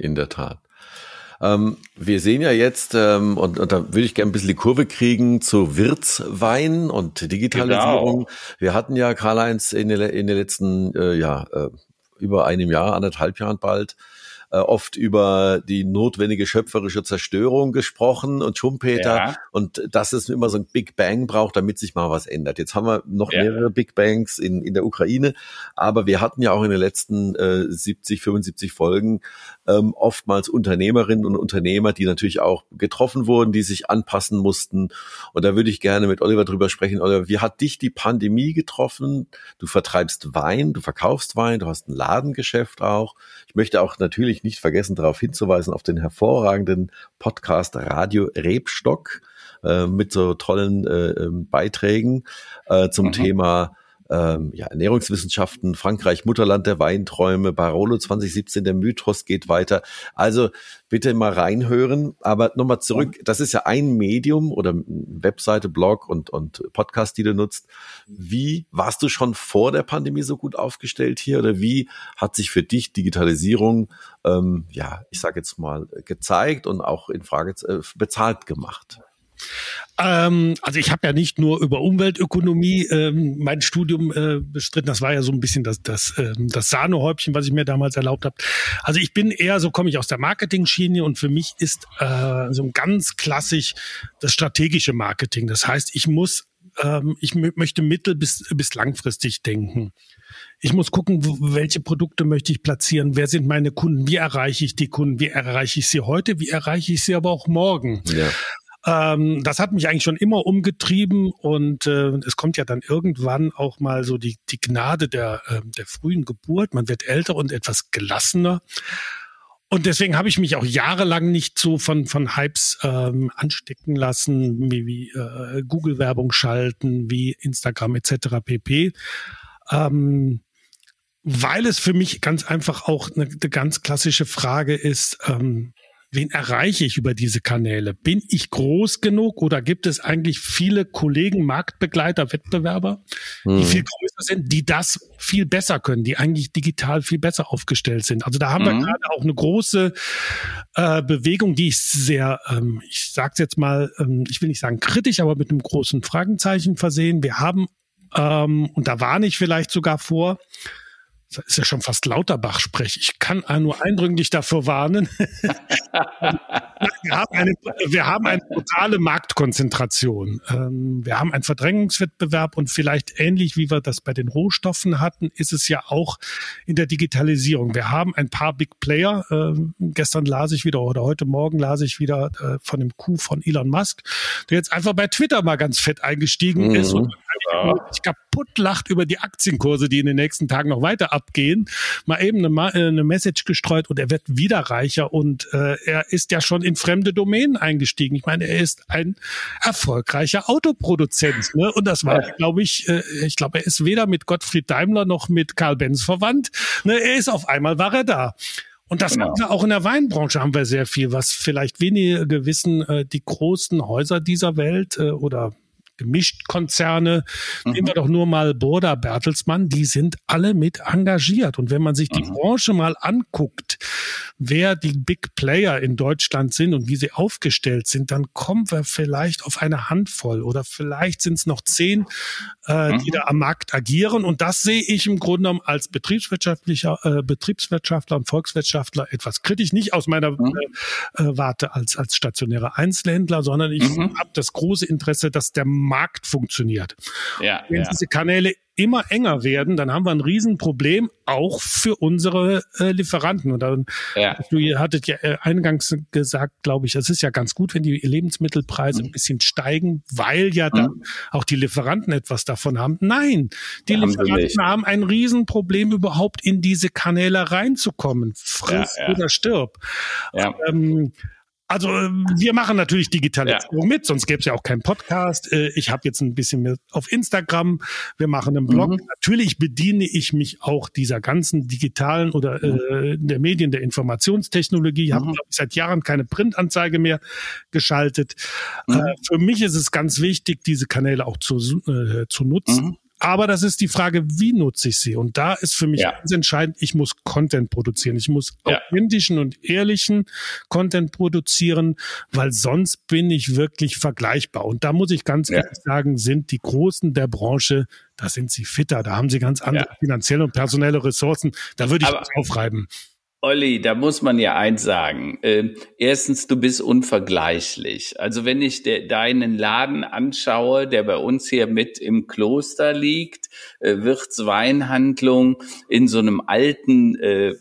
in der Tat. Ähm, wir sehen ja jetzt, ähm, und, und da würde ich gerne ein bisschen die Kurve kriegen zu Wirtswein und Digitalisierung. Genau. Wir hatten ja, Karl-Heinz, in, in den letzten, äh, ja, äh, über einem Jahr, anderthalb Jahren bald, äh, oft über die notwendige schöpferische Zerstörung gesprochen und Schumpeter ja. und dass es immer so ein Big Bang braucht, damit sich mal was ändert. Jetzt haben wir noch ja. mehrere Big Bangs in, in der Ukraine, aber wir hatten ja auch in den letzten äh, 70, 75 Folgen ähm, oftmals Unternehmerinnen und Unternehmer, die natürlich auch getroffen wurden, die sich anpassen mussten. Und da würde ich gerne mit Oliver drüber sprechen. Oliver, wie hat dich die Pandemie getroffen? Du vertreibst Wein, du verkaufst Wein, du hast ein Ladengeschäft auch. Ich möchte auch natürlich ich nicht vergessen, darauf hinzuweisen, auf den hervorragenden Podcast Radio Rebstock äh, mit so tollen äh, ähm, Beiträgen äh, zum mhm. Thema ähm, ja, Ernährungswissenschaften, Frankreich, Mutterland der Weinträume, Barolo 2017, der Mythos geht weiter. Also bitte mal reinhören. Aber nochmal zurück, das ist ja ein Medium oder Webseite, Blog und, und Podcast, die du nutzt. Wie warst du schon vor der Pandemie so gut aufgestellt hier oder wie hat sich für dich Digitalisierung, ähm, ja, ich sage jetzt mal, gezeigt und auch in Frage äh, bezahlt gemacht? Ähm, also ich habe ja nicht nur über Umweltökonomie ähm, mein Studium äh, bestritten. Das war ja so ein bisschen das, das, äh, das Sahnehäubchen, was ich mir damals erlaubt habe. Also ich bin eher, so komme ich aus der Marketing-Schiene und für mich ist äh, so ganz klassisch das strategische Marketing. Das heißt, ich muss ähm, ich möchte mittel- bis, bis langfristig denken. Ich muss gucken, welche Produkte möchte ich platzieren, wer sind meine Kunden, wie erreiche ich die Kunden, wie erreiche ich sie heute, wie erreiche ich sie aber auch morgen. Ja. Ähm, das hat mich eigentlich schon immer umgetrieben und äh, es kommt ja dann irgendwann auch mal so die, die Gnade der, äh, der frühen Geburt. Man wird älter und etwas gelassener. Und deswegen habe ich mich auch jahrelang nicht so von, von Hypes ähm, anstecken lassen, wie, wie äh, Google-Werbung schalten, wie Instagram etc. pp. Ähm, weil es für mich ganz einfach auch eine, eine ganz klassische Frage ist, ähm, wen erreiche ich über diese Kanäle? Bin ich groß genug oder gibt es eigentlich viele Kollegen, Marktbegleiter, Wettbewerber, die mhm. viel größer sind, die das viel besser können, die eigentlich digital viel besser aufgestellt sind? Also da haben mhm. wir gerade auch eine große äh, Bewegung, die ich sehr, ähm, ich sage jetzt mal, ähm, ich will nicht sagen kritisch, aber mit einem großen Fragenzeichen versehen. Wir haben, ähm, und da warne ich vielleicht sogar vor, das ist ja schon fast Lauterbach-Sprech. Ich kann nur eindringlich dafür warnen. wir, haben eine, wir haben eine totale Marktkonzentration. Ähm, wir haben einen Verdrängungswettbewerb und vielleicht ähnlich wie wir das bei den Rohstoffen hatten, ist es ja auch in der Digitalisierung. Wir haben ein paar Big Player. Ähm, gestern las ich wieder oder heute Morgen las ich wieder äh, von dem Coup von Elon Musk, der jetzt einfach bei Twitter mal ganz fett eingestiegen mhm. ist und sich kaputt lacht über die Aktienkurse, die in den nächsten Tagen noch weiter abgehen. Mal eben eine, äh, eine Message gestreut und er wird wieder reicher und äh, er ist ja schon in fremde Domänen eingestiegen. Ich meine, er ist ein erfolgreicher Autoproduzent. Ne? Und das war, glaube ich, äh, ich glaube, er ist weder mit Gottfried Daimler noch mit Karl Benz verwandt. Ne? Er ist auf einmal war er da. Und das genau. auch in der Weinbranche haben wir sehr viel, was vielleicht wenige wissen, äh, die großen Häuser dieser Welt äh, oder Gemischtkonzerne, mhm. nehmen wir doch nur mal Burda Bertelsmann, die sind alle mit engagiert. Und wenn man sich die mhm. Branche mal anguckt, wer die Big Player in Deutschland sind und wie sie aufgestellt sind, dann kommen wir vielleicht auf eine Handvoll oder vielleicht sind es noch zehn, äh, mhm. die da am Markt agieren. Und das sehe ich im Grunde genommen als betriebswirtschaftlicher äh, Betriebswirtschaftler und Volkswirtschaftler etwas kritisch, nicht aus meiner mhm. äh, äh Warte als als stationärer Einzelhändler, sondern ich mhm. habe das große Interesse, dass der Markt funktioniert. Ja, Wenn ja. diese Kanäle immer enger werden, dann haben wir ein Riesenproblem auch für unsere äh, Lieferanten. Und dann, ja. du hattet ja äh, eingangs gesagt, glaube ich, es ist ja ganz gut, wenn die Lebensmittelpreise mhm. ein bisschen steigen, weil ja dann mhm. auch die Lieferanten etwas davon haben. Nein, die da Lieferanten haben, haben ein Riesenproblem, überhaupt in diese Kanäle reinzukommen. Friss ja, oder stirb. Ähm, also ähm, wir machen natürlich Digitalisierung ja. mit, sonst gäbe es ja auch keinen Podcast. Äh, ich habe jetzt ein bisschen mehr auf Instagram, wir machen einen Blog. Mhm. Natürlich bediene ich mich auch dieser ganzen digitalen oder äh, der Medien, der Informationstechnologie. Ich mhm. habe ich, seit Jahren keine Printanzeige mehr geschaltet. Mhm. Äh, für mich ist es ganz wichtig, diese Kanäle auch zu, äh, zu nutzen. Aber das ist die Frage, wie nutze ich sie? Und da ist für mich ja. ganz entscheidend, ich muss Content produzieren. Ich muss ja. authentischen und ehrlichen Content produzieren, weil sonst bin ich wirklich vergleichbar. Und da muss ich ganz ja. ehrlich sagen, sind die Großen der Branche, da sind sie fitter, da haben sie ganz andere finanzielle und personelle Ressourcen. Da würde ich Aber, aufreiben. Olli, da muss man ja eins sagen. Äh, erstens, du bist unvergleichlich. Also wenn ich de, deinen Laden anschaue, der bei uns hier mit im Kloster liegt, äh, Weinhandlung in so einem alten, äh,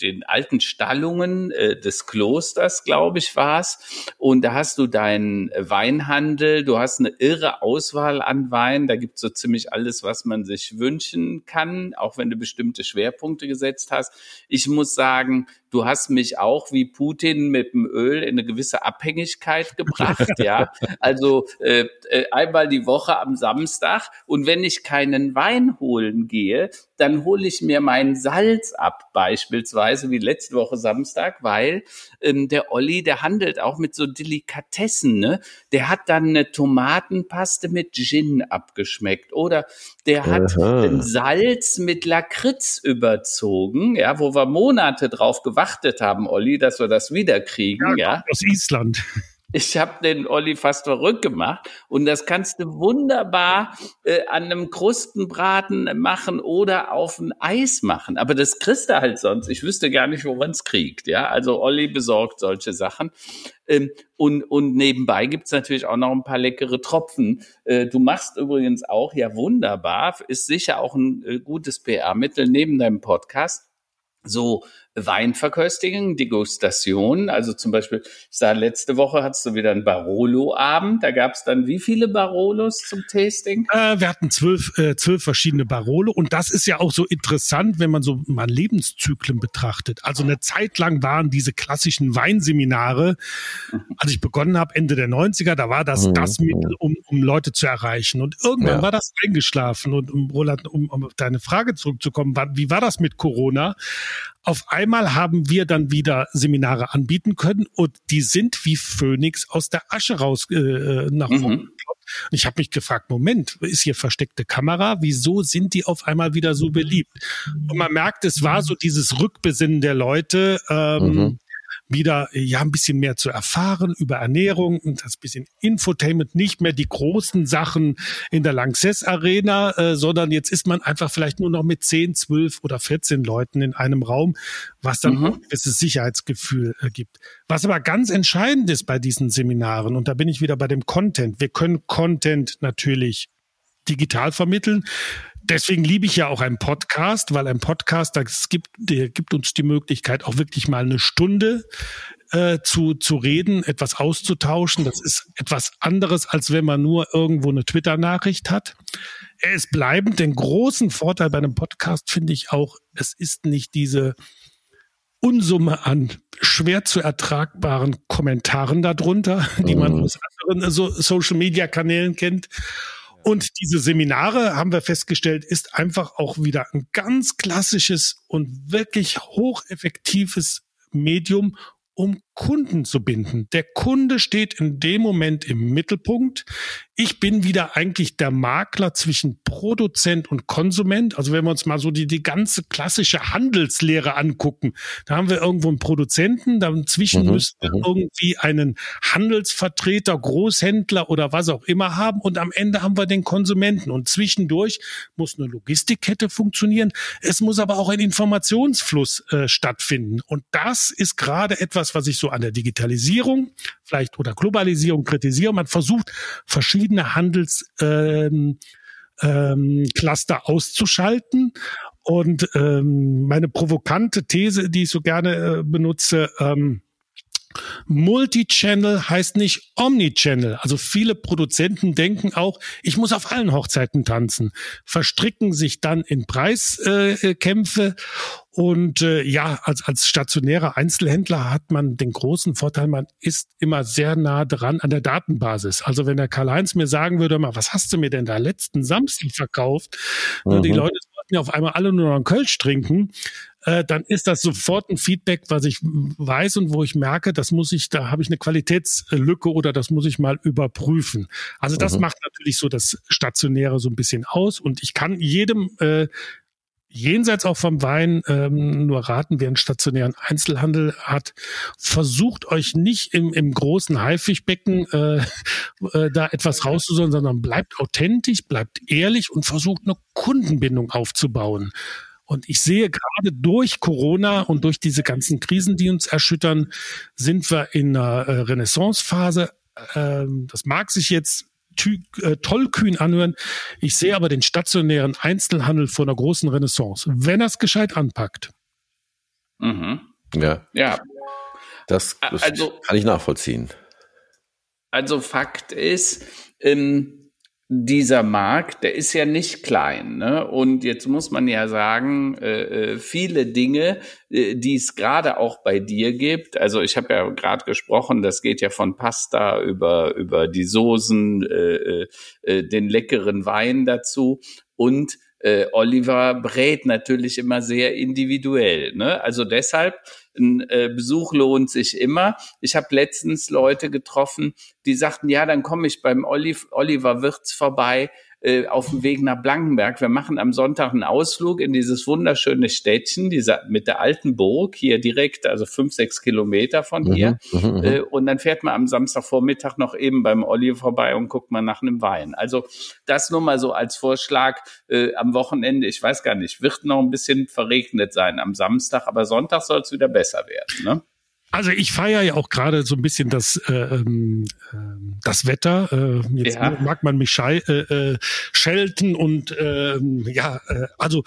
den alten Stallungen äh, des Klosters, glaube ich, war's. Und da hast du deinen Weinhandel, du hast eine irre Auswahl an Wein. Da gibt's so ziemlich alles, was man sich wünschen kann, auch wenn du bestimmte Schwerpunkte gesetzt hast. Ich muss sagen, du hast mich auch wie Putin mit dem Öl in eine gewisse Abhängigkeit gebracht, ja. *laughs* Also äh, äh, einmal die Woche am Samstag und wenn ich keinen Wein holen gehe, dann hole ich mir mein Salz ab, beispielsweise wie letzte Woche Samstag, weil ähm, der Olli, der handelt auch mit so Delikatessen, ne? Der hat dann eine Tomatenpaste mit Gin abgeschmeckt oder der hat. Salz mit Lakritz überzogen, ja, wo wir Monate drauf gewartet gewartet haben, Olli, dass wir das wiederkriegen. Ja, ja. aus Island. Ich habe den Olli fast verrückt gemacht und das kannst du wunderbar äh, an einem Krustenbraten machen oder auf ein Eis machen. Aber das kriegst du halt sonst. Ich wüsste gar nicht, wo man es kriegt. Ja, also Olli besorgt solche Sachen. Ähm, und, und nebenbei gibt's natürlich auch noch ein paar leckere Tropfen. Äh, du machst übrigens auch ja wunderbar, ist sicher auch ein äh, gutes PR-Mittel neben deinem Podcast so Weinverköstigung, Degustation. Also zum Beispiel, ich sah letzte Woche hattest du wieder einen Barolo-Abend. Da gab es dann wie viele Barolos zum Tasting? Äh, wir hatten zwölf, äh, zwölf verschiedene Barolo und das ist ja auch so interessant, wenn man so mal Lebenszyklen betrachtet. Also eine Zeit lang waren diese klassischen Weinseminare, als ich begonnen habe, Ende der 90er, da war das mhm. das Mittel, um, um Leute zu erreichen. Und irgendwann ja. war das eingeschlafen. Und um, Roland, um, um auf deine Frage zurückzukommen, wie war das mit Corona? Auf einmal haben wir dann wieder Seminare anbieten können und die sind wie Phönix aus der Asche raus äh, äh nach mhm. vorne. Ich habe mich gefragt, Moment, ist hier versteckte Kamera? Wieso sind die auf einmal wieder so beliebt? Und man merkt, es war so dieses Rückbesinnen der Leute. Ähm, mhm wieder ja ein bisschen mehr zu erfahren über Ernährung und das bisschen Infotainment, nicht mehr die großen Sachen in der Lanxess Arena, äh, sondern jetzt ist man einfach vielleicht nur noch mit 10, 12 oder 14 Leuten in einem Raum, was dann mhm. ein gewisses Sicherheitsgefühl äh, gibt. Was aber ganz entscheidend ist bei diesen Seminaren, und da bin ich wieder bei dem Content. Wir können Content natürlich digital vermitteln deswegen liebe ich ja auch einen Podcast, weil ein Podcast, das gibt, der gibt uns die Möglichkeit, auch wirklich mal eine Stunde äh, zu, zu reden, etwas auszutauschen. Das ist etwas anderes, als wenn man nur irgendwo eine Twitter-Nachricht hat. Er ist bleibend. Den großen Vorteil bei einem Podcast finde ich auch, es ist nicht diese Unsumme an schwer zu ertragbaren Kommentaren darunter, die man mhm. aus anderen so Social Media Kanälen kennt. Und diese Seminare, haben wir festgestellt, ist einfach auch wieder ein ganz klassisches und wirklich hocheffektives Medium, um Kunden zu binden. Der Kunde steht in dem Moment im Mittelpunkt. Ich bin wieder eigentlich der Makler zwischen Produzent und Konsument. Also wenn wir uns mal so die, die ganze klassische Handelslehre angucken, da haben wir irgendwo einen Produzenten, dazwischen mhm. müssten wir mhm. irgendwie einen Handelsvertreter, Großhändler oder was auch immer haben und am Ende haben wir den Konsumenten und zwischendurch muss eine Logistikkette funktionieren. Es muss aber auch ein Informationsfluss äh, stattfinden und das ist gerade etwas, was ich so an der Digitalisierung vielleicht oder Globalisierung kritisiere. Man versucht, verschiedene Handelscluster ähm, ähm, auszuschalten. Und ähm, meine provokante These, die ich so gerne äh, benutze, ähm, Multichannel heißt nicht Omnichannel. Also viele Produzenten denken auch, ich muss auf allen Hochzeiten tanzen, verstricken sich dann in Preiskämpfe äh, und äh, ja, als, als stationärer Einzelhändler hat man den großen Vorteil, man ist immer sehr nah dran an der Datenbasis. Also wenn der Karl-Heinz mir sagen würde, mal, was hast du mir denn da letzten Samstag verkauft? Mhm. Und die Leute sollten ja auf einmal alle nur noch einen Kölsch trinken, äh, dann ist das sofort ein Feedback, was ich weiß und wo ich merke, das muss ich, da habe ich eine Qualitätslücke oder das muss ich mal überprüfen. Also das mhm. macht natürlich so das Stationäre so ein bisschen aus und ich kann jedem äh, jenseits auch vom Wein ähm, nur raten, wer einen stationären Einzelhandel hat, versucht euch nicht im, im großen Haifischbecken äh, *laughs* äh, da etwas rauszusuchen, sondern bleibt authentisch, bleibt ehrlich und versucht eine Kundenbindung aufzubauen. Und ich sehe gerade durch Corona und durch diese ganzen Krisen, die uns erschüttern, sind wir in einer äh, Renaissancephase. Ähm, das mag sich jetzt äh, tollkühn anhören. Ich sehe aber den stationären Einzelhandel vor einer großen Renaissance, wenn er es gescheit anpackt. Mhm. Ja. Ja. Das, das also, kann ich nachvollziehen. Also Fakt ist, ähm, dieser Markt, der ist ja nicht klein. Ne? Und jetzt muss man ja sagen, äh, äh viele Dinge, äh, die es gerade auch bei dir gibt, also ich habe ja gerade gesprochen, das geht ja von Pasta über, über die Soßen, äh, äh, äh den leckeren Wein dazu und äh, Oliver brät natürlich immer sehr individuell. Ne? Also deshalb, ein äh, Besuch lohnt sich immer. Ich habe letztens Leute getroffen, die sagten, ja, dann komme ich beim Oliv Oliver Wirtz vorbei äh, auf dem Weg nach Blankenberg. Wir machen am Sonntag einen Ausflug in dieses wunderschöne Städtchen, dieser, mit der alten Burg, hier direkt, also fünf, sechs Kilometer von mhm, hier. Mhm, mhm, äh, und dann fährt man am Samstagvormittag noch eben beim Olli vorbei und guckt mal nach einem Wein. Also das nur mal so als Vorschlag äh, am Wochenende. Ich weiß gar nicht, wird noch ein bisschen verregnet sein am Samstag, aber Sonntag soll es wieder besser werden. Ne? Also ich feiere ja auch gerade so ein bisschen das, äh, ähm, äh, das Wetter. Äh, jetzt ja. mag man mich schei äh, äh, schelten und äh, ja, äh, also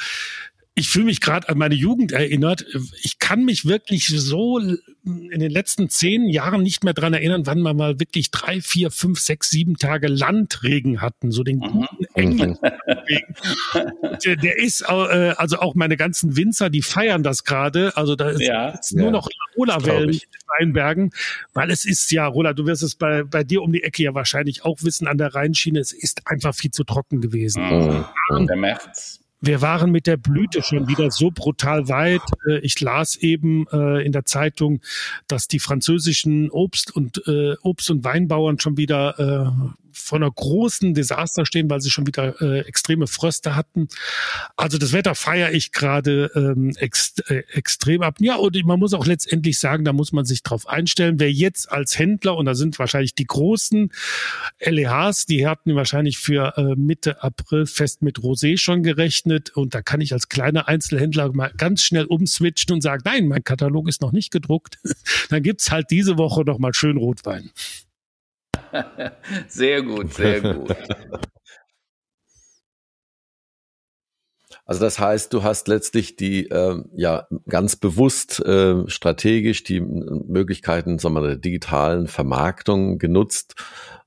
ich fühle mich gerade an meine Jugend erinnert. Ich kann mich wirklich so in den letzten zehn Jahren nicht mehr dran erinnern, wann wir mal wirklich drei, vier, fünf, sechs, sieben Tage Landregen hatten, so den guten mhm. England. der, der ist äh, also auch meine ganzen Winzer, die feiern das gerade. Also da ist ja, nur ja. noch Rola-Wellen in den Weinbergen, weil es ist ja, Rola, du wirst es bei, bei dir um die Ecke ja wahrscheinlich auch wissen an der Rheinschiene, es ist einfach viel zu trocken gewesen. Mhm. Der März wir waren mit der Blüte schon wieder so brutal weit. Äh, ich las eben äh, in der Zeitung, dass die französischen Obst- und äh, Obst- und Weinbauern schon wieder vor einer großen Desaster stehen, weil sie schon wieder äh, extreme Fröste hatten. Also das Wetter feiere ich gerade ähm, ex, äh, extrem ab. Ja, und man muss auch letztendlich sagen, da muss man sich drauf einstellen. Wer jetzt als Händler, und da sind wahrscheinlich die großen LEHs, die hatten wahrscheinlich für äh, Mitte April fest mit Rosé schon gerechnet. Und da kann ich als kleiner Einzelhändler mal ganz schnell umswitchen und sagen, nein, mein Katalog ist noch nicht gedruckt. *laughs* Dann gibt's halt diese Woche noch mal schön Rotwein. *laughs* sehr gut, sehr gut. Also das heißt, du hast letztlich die äh, ja ganz bewusst äh, strategisch die Möglichkeiten sagen wir, der digitalen Vermarktung genutzt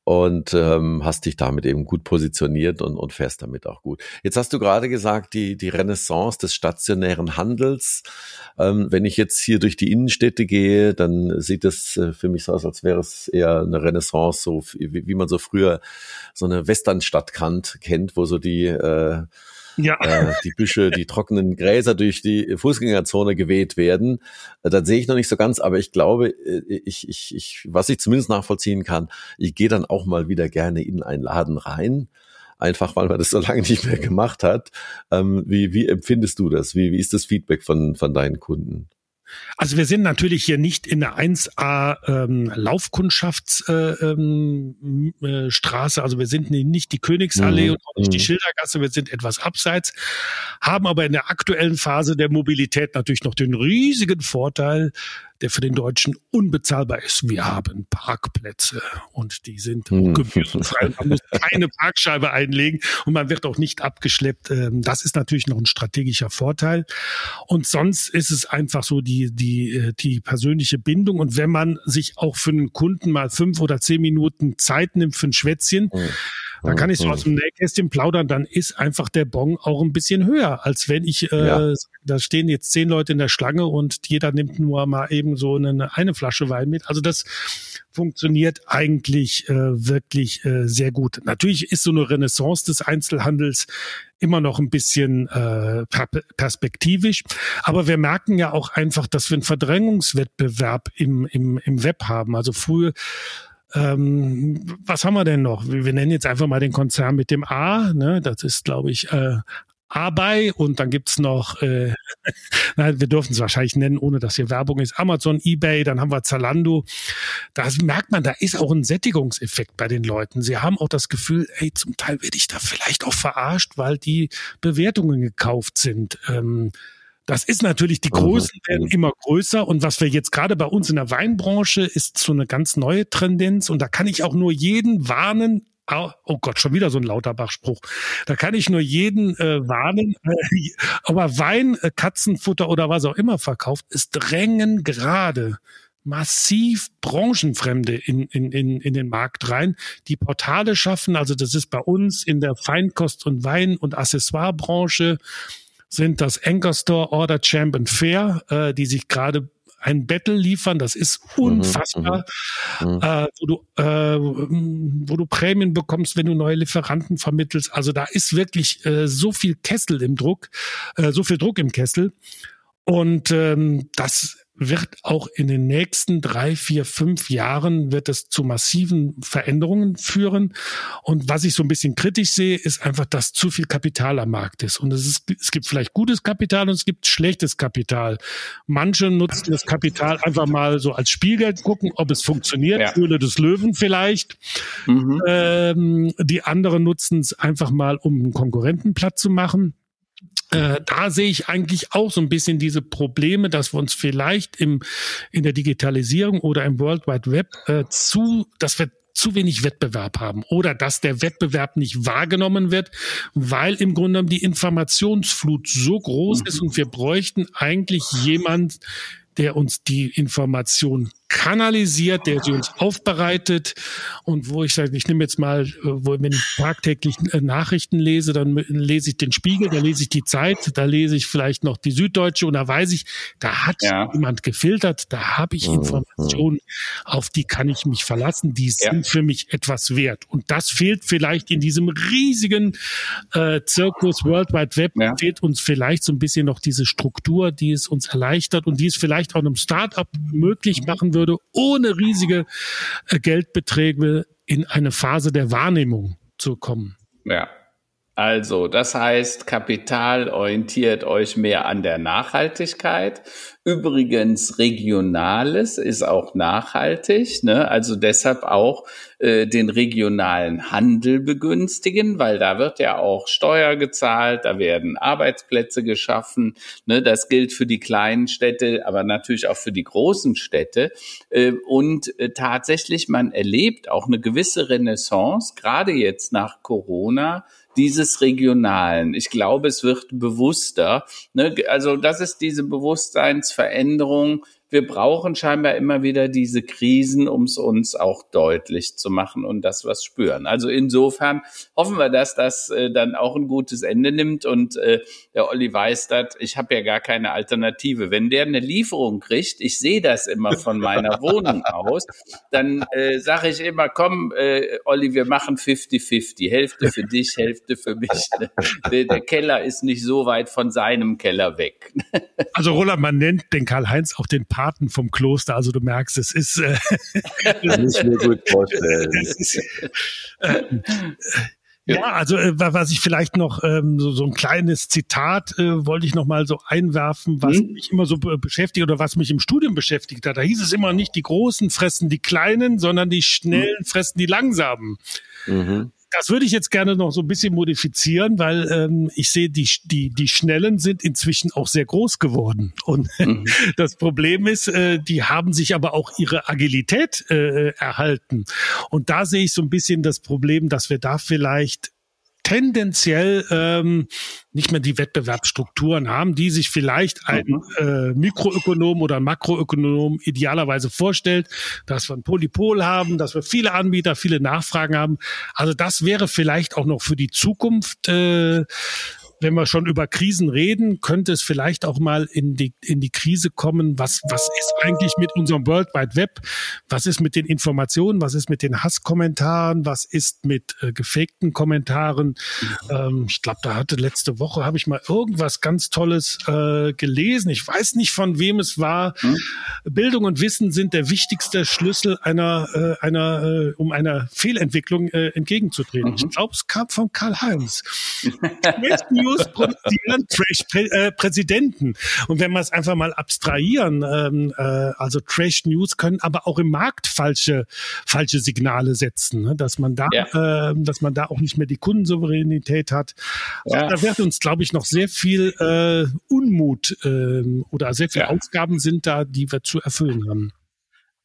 und ähm, hast dich damit eben gut positioniert und, und fährst damit auch gut. Jetzt hast du gerade gesagt, die, die Renaissance des stationären Handels. Ähm, wenn ich jetzt hier durch die Innenstädte gehe, dann sieht es äh, für mich so aus, als wäre es eher eine Renaissance, so wie, wie man so früher so eine Westernstadt kannt, kennt, wo so die äh, ja. äh, die Büsche, die trockenen Gräser durch die Fußgängerzone geweht werden. Äh, das sehe ich noch nicht so ganz, aber ich glaube, äh, ich, ich, ich, was ich zumindest nachvollziehen kann, ich gehe dann auch mal wieder gerne in einen Laden rein. Einfach weil man das so lange nicht mehr gemacht hat. Ähm, wie, wie empfindest du das? Wie, wie ist das Feedback von, von deinen Kunden? Also wir sind natürlich hier nicht in der 1A ähm, Laufkundschaftsstraße, äh, ähm, äh, Straße. also wir sind nicht die Königsallee mhm. und auch nicht die mhm. Schildergasse, wir sind etwas abseits, haben aber in der aktuellen Phase der Mobilität natürlich noch den riesigen Vorteil, der für den Deutschen unbezahlbar ist. Wir haben Parkplätze und die sind hm. gebührenfrei. Man muss keine Parkscheibe einlegen und man wird auch nicht abgeschleppt. Ähm, das ist natürlich noch ein strategischer Vorteil. Und sonst ist es einfach so die, die, äh, die persönliche Bindung. Und wenn man sich auch für einen Kunden mal fünf oder zehn Minuten Zeit nimmt für ein Schwätzchen, mhm da kann ich so aus dem Nähkästchen plaudern, dann ist einfach der Bon auch ein bisschen höher, als wenn ich, äh, ja. da stehen jetzt zehn Leute in der Schlange und jeder nimmt nur mal eben so eine, eine Flasche Wein mit. Also das funktioniert eigentlich äh, wirklich äh, sehr gut. Natürlich ist so eine Renaissance des Einzelhandels immer noch ein bisschen äh, perspektivisch. Aber wir merken ja auch einfach, dass wir einen Verdrängungswettbewerb im, im, im Web haben. Also früher ähm, was haben wir denn noch? Wir, wir, nennen jetzt einfach mal den Konzern mit dem A. Ne? Das ist, glaube ich, äh, Abei und dann gibt's noch, äh, *laughs* nein, wir dürfen es wahrscheinlich nennen, ohne dass hier Werbung ist, Amazon, Ebay, dann haben wir Zalando. Da merkt man, da ist auch ein Sättigungseffekt bei den Leuten. Sie haben auch das Gefühl, ey, zum Teil werde ich da vielleicht auch verarscht, weil die Bewertungen gekauft sind. Ähm, das ist natürlich, die Großen werden immer größer und was wir jetzt gerade bei uns in der Weinbranche ist so eine ganz neue Tendenz und da kann ich auch nur jeden warnen, Oh Gott, schon wieder so ein Lauterbach-Spruch. Da kann ich nur jeden äh, warnen. *laughs* Äh, aber Wein, äh, Katzenfutter oder was auch immer verkauft, ist drängen gerade massiv Branchenfremde in, in, in, in den Markt rein, die Portale schaffen. Also das ist bei uns in der Feinkost- und Wein- und Accessoirebranche sind das Anchor Store, Order Champ und Fair, äh, die sich gerade ein Battle liefern, das ist mhm, unfassbar, mhm, mhm, äh, wo du äh, wo du Prämien bekommst, wenn du neue Lieferanten vermittelst. Also da ist wirklich äh, so viel Kessel im Druck, äh, so viel Druck im Kessel. Und ähm, das wird auch in den nächsten drei, vier, fünf Jahren wird es zu massiven Veränderungen führen. Und was ich so ein bisschen kritisch sehe, ist einfach, dass zu viel Kapital am Markt ist. Und es, ist, es gibt vielleicht gutes Kapital und es gibt schlechtes Kapital. Manche nutzen das Kapital einfach mal so als Spielgeld, gucken, ob es funktioniert. Ja. Höhle des Löwen vielleicht. Mhm. Ähm, die anderen nutzen es einfach mal, um einen Konkurrenten platt zu machen. Äh, da sehe ich eigentlich auch so ein bisschen diese Probleme, dass wir uns vielleicht im, in der Digitalisierung oder im World Wide Web äh, zu, dass wir zu wenig Wettbewerb haben oder dass der Wettbewerb nicht wahrgenommen wird, weil im Grunde genommen die Informationsflut so groß ist und wir bräuchten eigentlich jemand, der uns die Information kanalisiert, der sie uns aufbereitet und wo ich sage, ich nehme jetzt mal, äh, wo wenn ich tagtäglich äh, Nachrichten lese, dann lese ich den Spiegel, da lese ich die Zeit, da lese ich vielleicht noch die Süddeutsche und da weiß ich, da hat ja. jemand gefiltert, da habe ich mhm. Informationen, auf die kann ich mich verlassen, die ja. sind für mich etwas wert und das fehlt vielleicht in diesem riesigen äh, Zirkus World Wide Web, ja. fehlt uns vielleicht so ein bisschen noch diese Struktur, die es uns erleichtert und die es vielleicht auch einem Startup möglich machen würde, ohne riesige äh, Geldbeträge in eine Phase der Wahrnehmung zu kommen. Ja. Also, das heißt, Kapital orientiert euch mehr an der Nachhaltigkeit. Übrigens, Regionales ist auch nachhaltig, ne? also deshalb auch äh, den regionalen Handel begünstigen, weil da wird ja auch Steuer gezahlt, da werden Arbeitsplätze geschaffen. Ne? Das gilt für die kleinen Städte, aber natürlich auch für die großen Städte. Äh, und äh, tatsächlich, man erlebt auch eine gewisse Renaissance, gerade jetzt nach Corona, dieses Regionalen. Ich glaube, es wird bewusster. Ne? Also das ist diese Bewusstseinsveränderung, wir brauchen scheinbar immer wieder diese Krisen, um es uns auch deutlich zu machen und das was spüren. Also insofern hoffen wir, dass das äh, dann auch ein gutes Ende nimmt und äh, der Olli weiß das, ich habe ja gar keine Alternative. Wenn der eine Lieferung kriegt, ich sehe das immer von meiner *laughs* Wohnung aus, dann äh, sage ich immer, komm, äh, Olli, wir machen 50-50, Hälfte für dich, Hälfte für mich. *laughs* Der, der Keller ist nicht so weit von seinem Keller weg. Also Roland, man nennt den Karl-Heinz auch den Paten vom Kloster. Also du merkst, es ist. Äh, *laughs* ich mir gut vorstellen. *laughs* Ist, äh, ja, also äh, was ich vielleicht noch ähm, so, so ein kleines Zitat äh, wollte ich noch mal so einwerfen, was mhm. mich immer so beschäftigt oder was mich im Studium beschäftigt hat. Da hieß es immer nicht, die Großen fressen die Kleinen, sondern die Schnellen mhm. fressen die Langsamen. Mhm das würde ich jetzt gerne noch so ein bisschen modifizieren, weil ähm, ich sehe, die, die, die Schnellen sind inzwischen auch sehr groß geworden. Und mhm. *laughs* das Problem ist, äh, die haben sich aber auch ihre Agilität äh, erhalten. Und da sehe ich so ein bisschen das Problem, dass wir da vielleicht tendenziell ähm, nicht mehr die Wettbewerbsstrukturen haben, die sich vielleicht ein mhm. äh, Mikroökonom oder Makroökonom idealerweise vorstellt, dass wir ein Polypol haben, dass wir viele Anbieter, viele Nachfragen haben. Also das wäre vielleicht auch noch für die Zukunft äh, wenn wir schon über Krisen reden, könnte es vielleicht auch mal in die, in die Krise kommen. Was, was ist eigentlich mit unserem World Wide Web? Was ist mit den Informationen? Was ist mit den Hasskommentaren? Was ist mit äh, gefakten Kommentaren? Ähm, ich glaube, da hatte letzte Woche, habe ich mal irgendwas ganz Tolles äh, gelesen. Ich weiß nicht, von wem es war. Hm? Bildung und Wissen sind der wichtigste Schlüssel einer, äh, einer äh, um einer Fehlentwicklung äh, entgegenzutreten. Mhm. Ich glaube, es kam von Karl-Heinz. *laughs* News produzieren *laughs* Trash-Präsidenten. Äh, Und wenn wir es einfach mal abstrahieren, ähm, äh, also Trash-News können aber auch im Markt falsche, falsche Signale setzen, ne? dass man da, ja. äh, dass man da auch nicht mehr die Kundensouveränität hat. Ja. Da wird uns, glaube ich, noch sehr viel äh, Unmut äh, oder sehr viele ja. Aufgaben sind da, die wir zu erfüllen haben.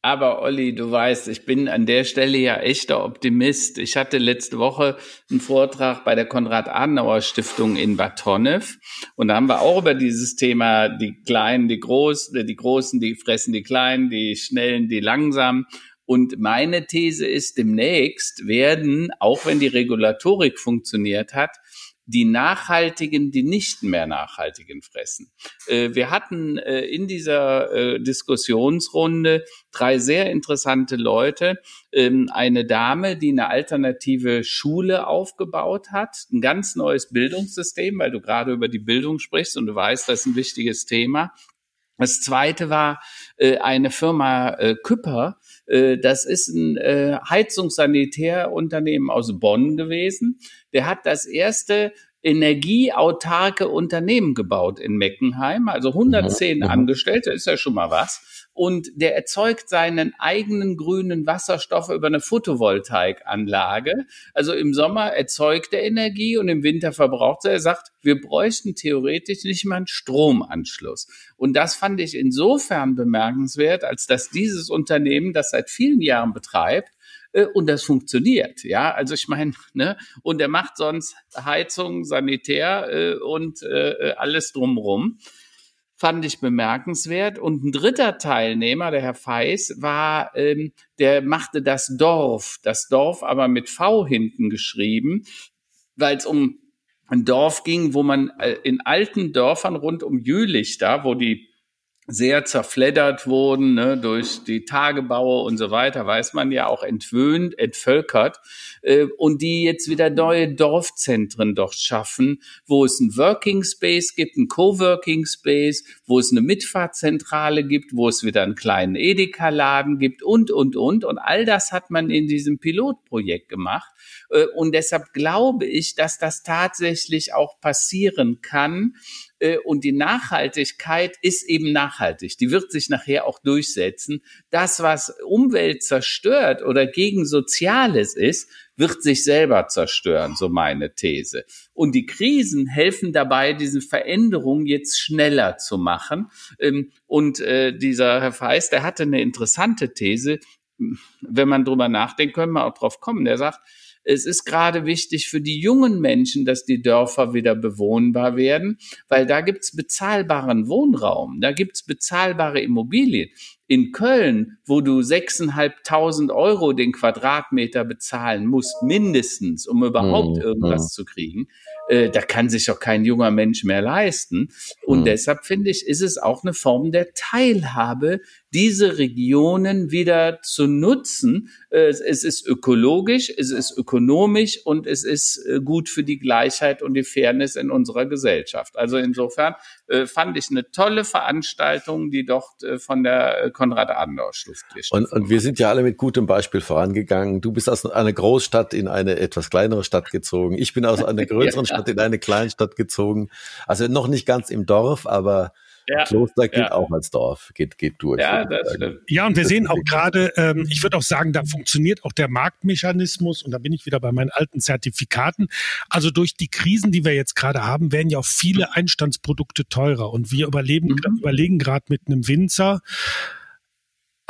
Aber Olli, du weißt, ich bin an der Stelle ja echter Optimist. Ich hatte letzte Woche einen Vortrag bei der Konrad-Adenauer-Stiftung in Bad Honnef und da haben wir auch über dieses Thema, die Kleinen, die Großen, die Großen, die fressen die Kleinen, die Schnellen, die Langsamen. Und meine These ist, demnächst werden, auch wenn die Regulatorik funktioniert hat, die nachhaltigen, die nicht mehr nachhaltigen fressen. Äh, wir hatten äh, in dieser äh, Diskussionsrunde drei sehr interessante Leute. Ähm, eine Dame, die eine alternative Schule aufgebaut hat, ein ganz neues Bildungssystem, weil du gerade über die Bildung sprichst und du weißt, das ist ein wichtiges Thema. Das zweite war eine Firma Küpper, das ist ein Heizungssanitärunternehmen aus Bonn gewesen der hat das erste energieautarke Unternehmen gebaut in Meckenheim, also 110 mhm. Angestellte, ist ja schon mal was. Und der erzeugt seinen eigenen grünen Wasserstoff über eine Photovoltaikanlage. Also im Sommer erzeugt er Energie und im Winter verbraucht er. Er sagt, wir bräuchten theoretisch nicht mal einen Stromanschluss. Und das fand ich insofern bemerkenswert, als dass dieses Unternehmen das seit vielen Jahren betreibt äh, und das funktioniert. Ja, also ich meine, *laughs* ne, und er macht sonst Heizung, Sanitär äh, und äh, alles drumrum. Fand ich bemerkenswert. Und ein dritter Teilnehmer, der Herr Feis, war, ähm, der machte das Dorf, das Dorf aber mit V hinten geschrieben, weil es um ein Dorf ging, wo man äh, in alten Dörfern rund um Jülich da, wo die sehr zerfleddert wurden ne, durch die Tagebaue und so weiter, weiß man ja auch entwöhnt, entvölkert äh, und die jetzt wieder neue Dorfzentren dort schaffen, wo es ein Working Space gibt, ein Coworking Space, wo es eine Mitfahrzentrale gibt, wo es wieder einen kleinen Edeka-Laden gibt und, und, und. Und all das hat man in diesem Pilotprojekt gemacht. Äh, und deshalb glaube ich, dass das tatsächlich auch passieren kann, und die Nachhaltigkeit ist eben nachhaltig. Die wird sich nachher auch durchsetzen. Das, was Umwelt zerstört oder gegen Soziales ist, wird sich selber zerstören, so meine These. Und die Krisen helfen dabei, diese Veränderung jetzt schneller zu machen. Ähm, und äh, dieser Herr Feist, der hatte eine interessante These. Wenn man drüber nachdenkt, können wir auch drauf kommen. Der sagt, es ist gerade wichtig für die jungen Menschen, dass die Dörfer wieder bewohnbar werden, weil da gibt's bezahlbaren Wohnraum, da gibt's bezahlbare Immobilien. In Köln, wo du 6.500 Euro den Quadratmeter bezahlen musst, mindestens, um überhaupt mhm. irgendwas zu kriegen, äh, da kann sich doch kein junger Mensch mehr leisten. Und mhm. deshalb finde ich, ist es auch eine Form der Teilhabe, diese Regionen wieder zu nutzen. Äh, es ist ökologisch, es ist ökonomisch und es ist äh, gut für die Gleichheit und die Fairness in unserer Gesellschaft. Also insofern fand ich eine tolle Veranstaltung, die dort äh, von der Konrad-Adenauer-Stiftung. Und, und wir sind ja alle mit gutem Beispiel vorangegangen. Du bist aus einer Großstadt in eine etwas kleinere Stadt gezogen. Ich bin aus einer *laughs* größeren ja. Stadt in eine Kleinstadt gezogen. Also noch nicht ganz im Dorf, aber ja, Kloster geht ja. auch als Dorf, geht, geht durch. Ja, ja, und wir sehen auch gerade, ähm, ich würde auch sagen, da funktioniert auch der Marktmechanismus und da bin ich wieder bei meinen alten Zertifikaten. Also durch die Krisen, die wir jetzt gerade haben, werden ja auch viele Einstandsprodukte teurer und wir überleben, mhm. überlegen gerade mit einem Winzer,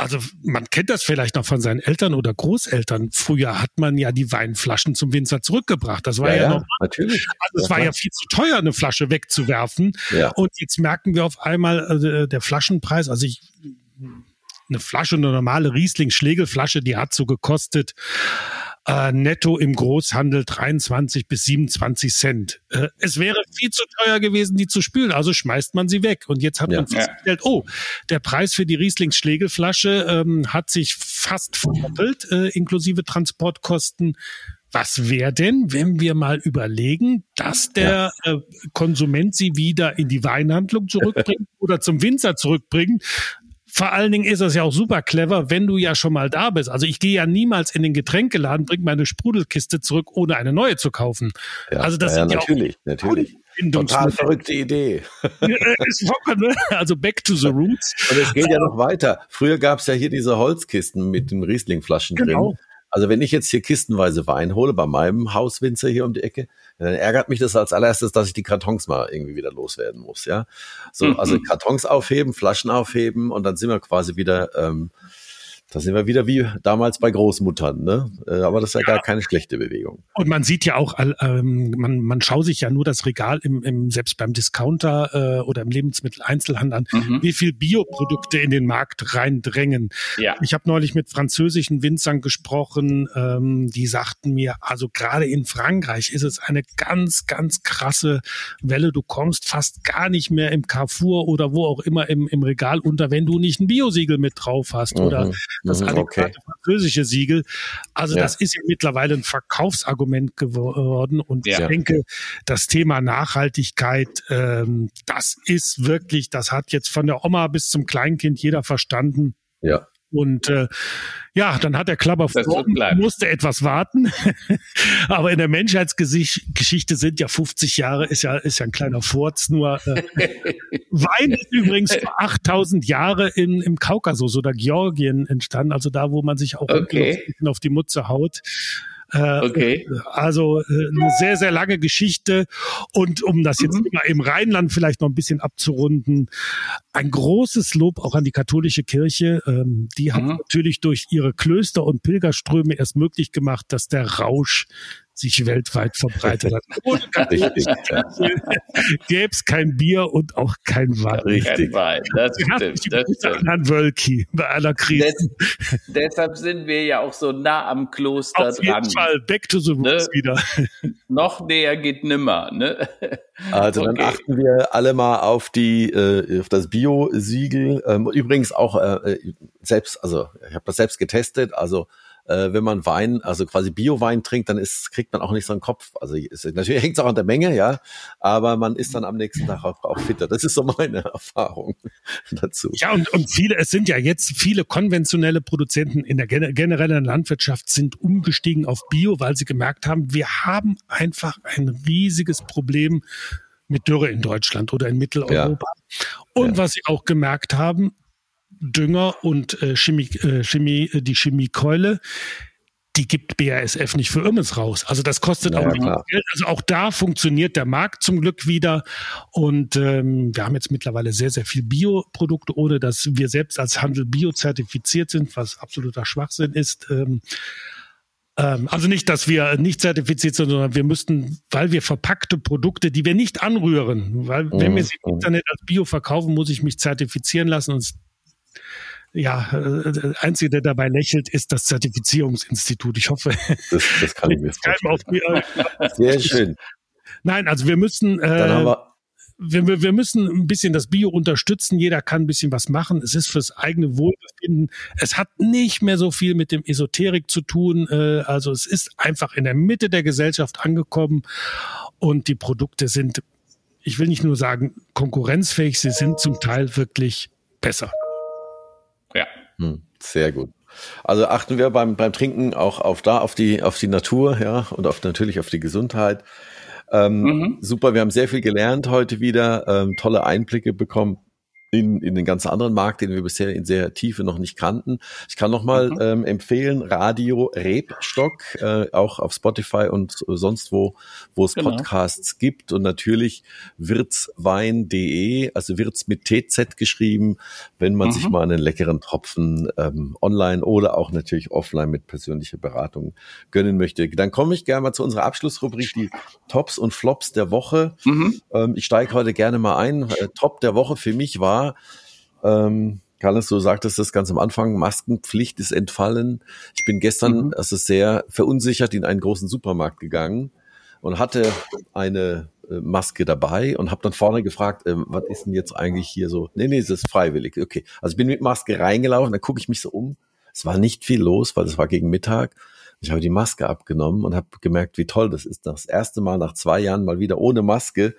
also man kennt das vielleicht noch von seinen Eltern oder Großeltern. Früher hat man ja die Weinflaschen zum Winzer zurückgebracht. Das war ja, ja, ja normal. natürlich. Also es war ja viel zu teuer, eine Flasche wegzuwerfen. Ja. Und jetzt merken wir auf einmal äh, der Flaschenpreis. Also ich eine Flasche, eine normale Riesling-Schlegelflasche, die hat so gekostet äh, netto im Großhandel 23 bis 27 Cent. Äh, es wäre viel zu teuer gewesen, die zu spülen, also schmeißt man sie weg. Und jetzt hat ja. man festgestellt, oh, der Preis für die Rieslings Schlegelflasche ähm, hat sich fast verdoppelt, äh, inklusive Transportkosten. Was wäre denn, wenn wir mal überlegen, dass der ja. äh, Konsument sie wieder in die Weinhandlung zurückbringt *laughs* oder zum Winzer zurückbringt? Vor allen Dingen ist das ja auch super clever, wenn du ja schon mal da bist. Also ich gehe ja niemals in den Getränkeladen, bring meine Sprudelkiste zurück, ohne eine neue zu kaufen. Ja, also das ja, sind ja natürlich, auch natürlich. Total verrückte Idee. *laughs* Ne? also back to the roots. Und es geht ja noch weiter. Früher gab es ja hier diese Holzkisten mit den Rieslingflaschen genau. drin. Also wenn ich jetzt hier kistenweise Wein hole bei meinem Hauswinzer hier um die Ecke, dann ärgert mich das als allererstes, dass ich die Kartons mal irgendwie wieder loswerden muss, ja. So, mhm. also Kartons aufheben, Flaschen aufheben und dann sind wir quasi wieder ähm, Da sind wir wieder wie damals bei Großmuttern, ne? Äh, aber das ist ja, ja. gar keine schlechte Bewegung. Und man sieht ja auch, ähm, man, man schaut sich ja nur das Regal im, im selbst beim Discounter äh, oder im Lebensmitteleinzelhandel an, mhm. wie viel Bioprodukte in den Markt reindrängen. Ja. Ich habe neulich mit französischen Winzern gesprochen, ähm, die sagten mir, also gerade in Frankreich ist es eine ganz, ganz krasse Welle. Du kommst fast gar nicht mehr im Carrefour oder wo auch immer im, im Regal unter, wenn du nicht ein Biosiegel mit drauf hast mhm. oder das mhm, adäquate okay. französische Siegel. Also ja. das ist ja mittlerweile ein Verkaufsargument geworden. Und ja. ich denke, das Thema Nachhaltigkeit, ähm, das ist wirklich, das hat jetzt von der Oma bis zum Kleinkind jeder verstanden. Ja. Und äh, ja, dann hat der Klapper musste etwas warten. *laughs* Aber in der Menschheitsgeschichte sind ja 50 Jahre, ist ja, ist ja ein kleiner Furz. Nur äh, *laughs* Wein ist übrigens vor 8000 Jahre in, im Kaukasus oder Georgien entstanden, also da, wo man sich auch okay. auf die Mutze haut. Äh, okay. Also äh, eine sehr, sehr lange Geschichte. Und um das jetzt mhm. mal im Rheinland vielleicht noch ein bisschen abzurunden, ein großes Lob auch an die katholische Kirche. Ähm, die hat mhm. natürlich durch ihre Klöster und Pilgerströme erst möglich gemacht, dass der Rausch sich weltweit verbreitet hat. *laughs* Ohne *laughs* gäbe es kein Bier und auch kein Wein. Richtig. Wein. Das stimmt. Das stimmt. Herrn Wölki bei aller Krise. Des, deshalb sind wir ja auch so nah am Kloster Auf dran. Auf jeden Fall, back to the roots ne? wieder. *laughs* Noch näher geht nimmer. Ne? Also okay. dann achten wir alle mal auf die äh, auf das Bio-Siegel. Ähm, übrigens auch äh, äh selbst, also ich habe das selbst getestet. Also äh, wenn man Wein, also quasi Bio-Wein trinkt, dann ist, kriegt man auch nicht so einen Kopf. Also ist, natürlich hängt es auch an der Menge, ja, aber man ist dann am nächsten Tag auch, auch fitter. Das ist so meine *laughs* Erfahrung dazu. Ja, und, und viele, es sind ja jetzt viele konventionelle Produzenten in der generellen Landwirtschaft sind umgestiegen auf Bio, weil sie gemerkt haben, wir haben einfach ein riesiges Problem mit Dürre in Deutschland oder in Mitteleuropa. Ja. Und ja. was sie auch gemerkt haben, Dünger und äh, Chemie, äh, Chemie, äh, die Chemiekeule, die gibt BASF nicht für Irmes raus. Also das kostet ja, auch ja, Geld. Also auch da funktioniert der Markt zum Glück wieder. Und ähm, wir haben jetzt mittlerweile sehr, sehr viel Bioprodukte, ohne dass wir selbst als Handel biozertifiziert sind, was absoluter Schwachsinn ist. Ähm, ähm, also nicht, dass wir nicht zertifiziert sind, sondern wir müssten, weil wir verpackte Produkte, die wir nicht anrühren, weil mhm. wenn wir sie im Internet als Bio verkaufen, muss ich mich zertifizieren lassen und ja, äh, der Einzige, der dabei lächelt, ist das Zertifizierungsinstitut. Ich hoffe, das, das kann ich mir *laughs* vorstellen. Sehr schön. Nein, also wir müssen, äh, Dann haben wir wir, wir müssen ein bisschen das Bio unterstützen. Jeder kann ein bisschen was machen. Es ist fürs eigene Wohlbefinden. Es hat nicht mehr so viel mit dem Esoterik zu tun. Äh, also es ist einfach in der Mitte der Gesellschaft angekommen und die Produkte sind, ich will nicht nur sagen konkurrenzfähig, sie sind zum Teil wirklich besser. Hm, sehr gut. Also achten wir beim, beim Trinken auch auf da, auf die, auf die Natur, ja, und auf natürlich auf die Gesundheit. Ähm, mhm. Super, wir haben sehr viel gelernt heute wieder, ähm, tolle Einblicke bekommen in, in den ganz anderen Markt, den wir bisher in sehr Tiefe noch nicht kannten. Ich kann nochmal mhm. ähm, empfehlen, Radio Rebstock, äh, auch auf Spotify und sonst wo, wo es genau. Podcasts gibt. Und natürlich wirtswein.de, also Wirts mit TZ geschrieben, wenn man mhm. sich mal einen leckeren Tropfen ähm, online oder auch natürlich offline mit persönlicher Beratung gönnen möchte. Dann komme ich gerne mal zu unserer Abschlussrubrik, die Tops und Flops der Woche. Mhm. Ähm, ich steige heute gerne mal ein. Äh, Top der Woche für mich war ähm, Carlos, du sagtest das ganz am Anfang, Maskenpflicht ist entfallen. Ich bin gestern mhm. also sehr verunsichert in einen großen Supermarkt gegangen und hatte eine äh, Maske dabei und habe dann vorne gefragt, äh, was ist denn jetzt eigentlich hier so? Nee, nee, es ist freiwillig. Okay. Also ich bin mit Maske reingelaufen, dann gucke ich mich so um. Es war nicht viel los, weil es war gegen Mittag. Ich habe die Maske abgenommen und habe gemerkt, wie toll das ist, das erste Mal nach zwei Jahren mal wieder ohne Maske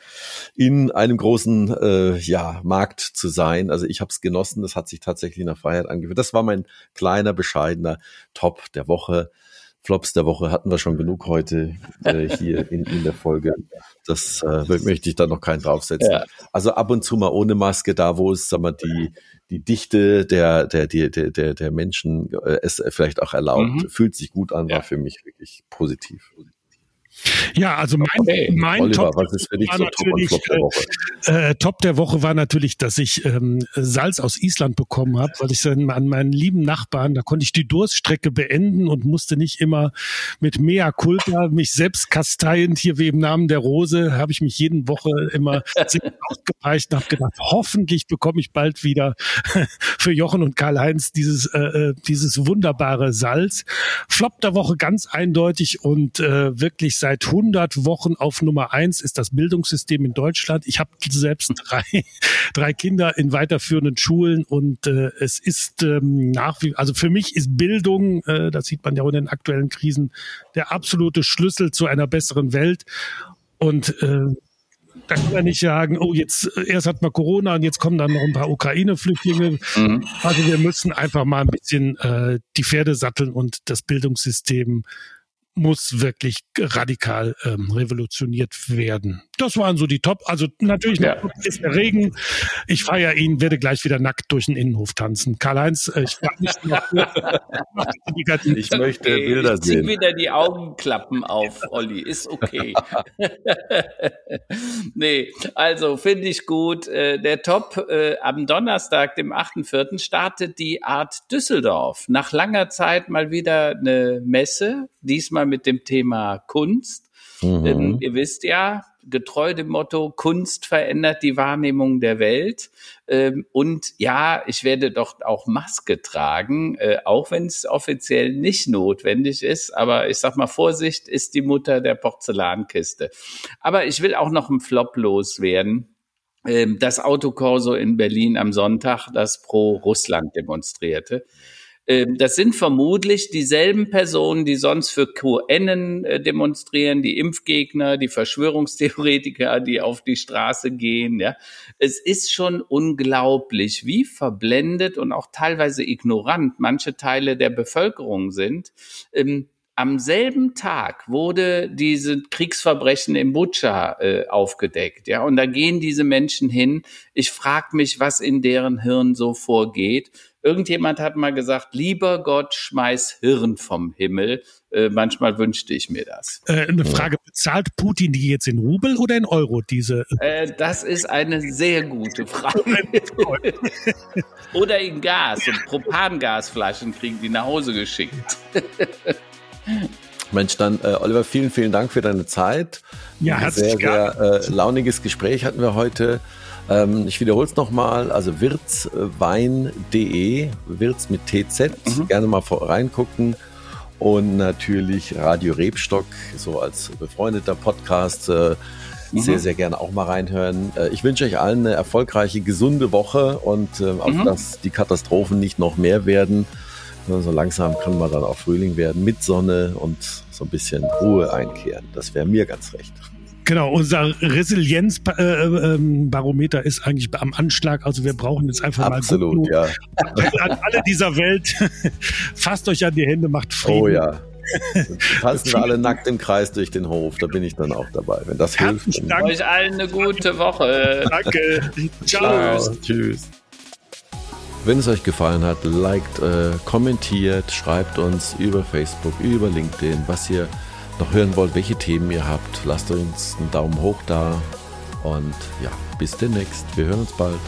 in einem großen äh, ja, Markt zu sein. Also ich habe es genossen, das hat sich tatsächlich nach Freiheit angefühlt. Das war mein kleiner, bescheidener Top der Woche. Flops der Woche hatten wir schon genug heute äh, hier in, in der Folge. Das äh, möchte ich da noch keinen draufsetzen. Ja. Also ab und zu mal ohne Maske, da wo es, sagen wir, die, die Dichte der, der, der, der, der Menschen äh, es vielleicht auch erlaubt, mhm. fühlt sich gut an, war ja. für mich wirklich positiv. Ja, also mein, okay. mein Oliver, Top, war so natürlich, Top, der Woche? Äh, äh, Top der Woche war natürlich, dass ich ähm, Salz aus Island bekommen habe, weil ich dann an meinen lieben Nachbarn, da konnte ich die Durststrecke beenden und musste nicht immer mit Mea Culpa mich selbst kasteiend hier wie im Namen der Rose, habe ich mich jeden Woche immer *laughs* ausgepeitscht und habe gedacht, hoffentlich bekomme ich bald wieder *laughs* für Jochen und Karl-Heinz dieses, äh, äh, dieses wunderbare Salz. Flop der Woche ganz eindeutig und äh, wirklich seit 100 Wochen auf Nummer eins ist das Bildungssystem in Deutschland. Ich habe selbst *laughs* drei, drei Kinder in weiterführenden Schulen und äh, es ist ähm, nach wie, also für mich ist Bildung, äh, das sieht man ja auch in den aktuellen Krisen, der absolute Schlüssel zu einer besseren Welt. Und äh, da kann man nicht sagen, oh, jetzt erst hat man Corona und jetzt kommen dann noch ein paar Ukraine-Flüchtlinge. Mhm. Also wir müssen einfach mal ein bisschen äh, die Pferde satteln und das Bildungssystem muss wirklich radikal ähm, revolutioniert werden. Das waren so die Top. Also natürlich ja. ist der Regen. Ich feiere ihn, werde gleich wieder nackt durch den Innenhof tanzen. Karl-Heinz, äh, ich frage mich noch. *laughs* ich möchte okay, Bilder ich zieh sehen. wieder die Augenklappen auf, Olli. Ist okay. *laughs* nee, also finde ich gut. Äh, der Top äh, am Donnerstag, dem 8.4., startet die Art Düsseldorf. Nach langer Zeit mal wieder eine Messe, diesmal mit dem Thema Kunst. Mhm. Denn ihr wisst ja, getreu dem Motto, Kunst verändert die Wahrnehmung der Welt. Ähm, und ja, ich werde doch auch Maske tragen, äh, auch wenn es offiziell nicht notwendig ist. Aber ich sag mal, Vorsicht ist die Mutter der Porzellankiste. Aber ich will auch noch einen Flop loswerden ähm, das Autokorso in Berlin am Sonntag, das pro Russland demonstrierte. Ähm, das sind vermutlich dieselben Personen, die sonst für QN äh, demonstrieren, die Impfgegner, die Verschwörungstheoretiker, die auf die Straße gehen. Ja, es ist schon unglaublich, wie verblendet und auch teilweise ignorant manche Teile der Bevölkerung sind. Ähm, am selben Tag wurde diese Kriegsverbrechen in Butscha äh, aufgedeckt, ja, und da gehen diese Menschen hin. Ich frage mich, was in deren Hirn so vorgeht. Irgendjemand hat mal gesagt, lieber Gott, schmeiß Hirn vom Himmel. Äh, manchmal wünschte ich mir das. Äh, eine Frage, bezahlt Putin die jetzt in Rubel oder in Euro, diese? Äh, das ist eine sehr gute Frage. *laughs* oder in Gas und Propangasflaschen kriegen die nach Hause geschickt. *laughs* Mensch, dann äh, Oliver, vielen, vielen Dank für deine Zeit. Ja, herzlich Sehr, sehr äh, launiges Gespräch hatten wir heute. Ähm, ich wiederhole es nochmal, also wirtswein.de, Wirts mit TZ, mhm. gerne mal reingucken. Und natürlich Radio Rebstock, so als befreundeter Podcast, äh, mhm. sehr, sehr gerne auch mal reinhören. Äh, ich wünsche euch allen eine erfolgreiche, gesunde Woche und äh, auch, mhm. dass die Katastrophen nicht noch mehr werden. So langsam kann man dann auch Frühling werden mit Sonne und so ein bisschen Ruhe einkehren. Das wäre mir ganz recht. Genau, unser Resilienzbarometer ist eigentlich am Anschlag. Also wir brauchen jetzt einfach Absolut, mal Absolut, ja. An alle dieser Welt, *laughs* fasst euch an die Hände, macht Frieden. Oh ja. *laughs* Tanzen wir alle nackt im Kreis durch den Hof, da bin ich dann auch dabei. Wenn das hilft. Dank. Euch allen eine gute Woche. Danke. *laughs* Ciao. Ciao. Tschüss. Wenn es euch gefallen hat, liked, äh, kommentiert, schreibt uns über Facebook, über LinkedIn, was ihr noch hören wollt, welche Themen ihr habt, lasst uns einen Daumen hoch da. Und ja, bis demnächst. Wir hören uns bald.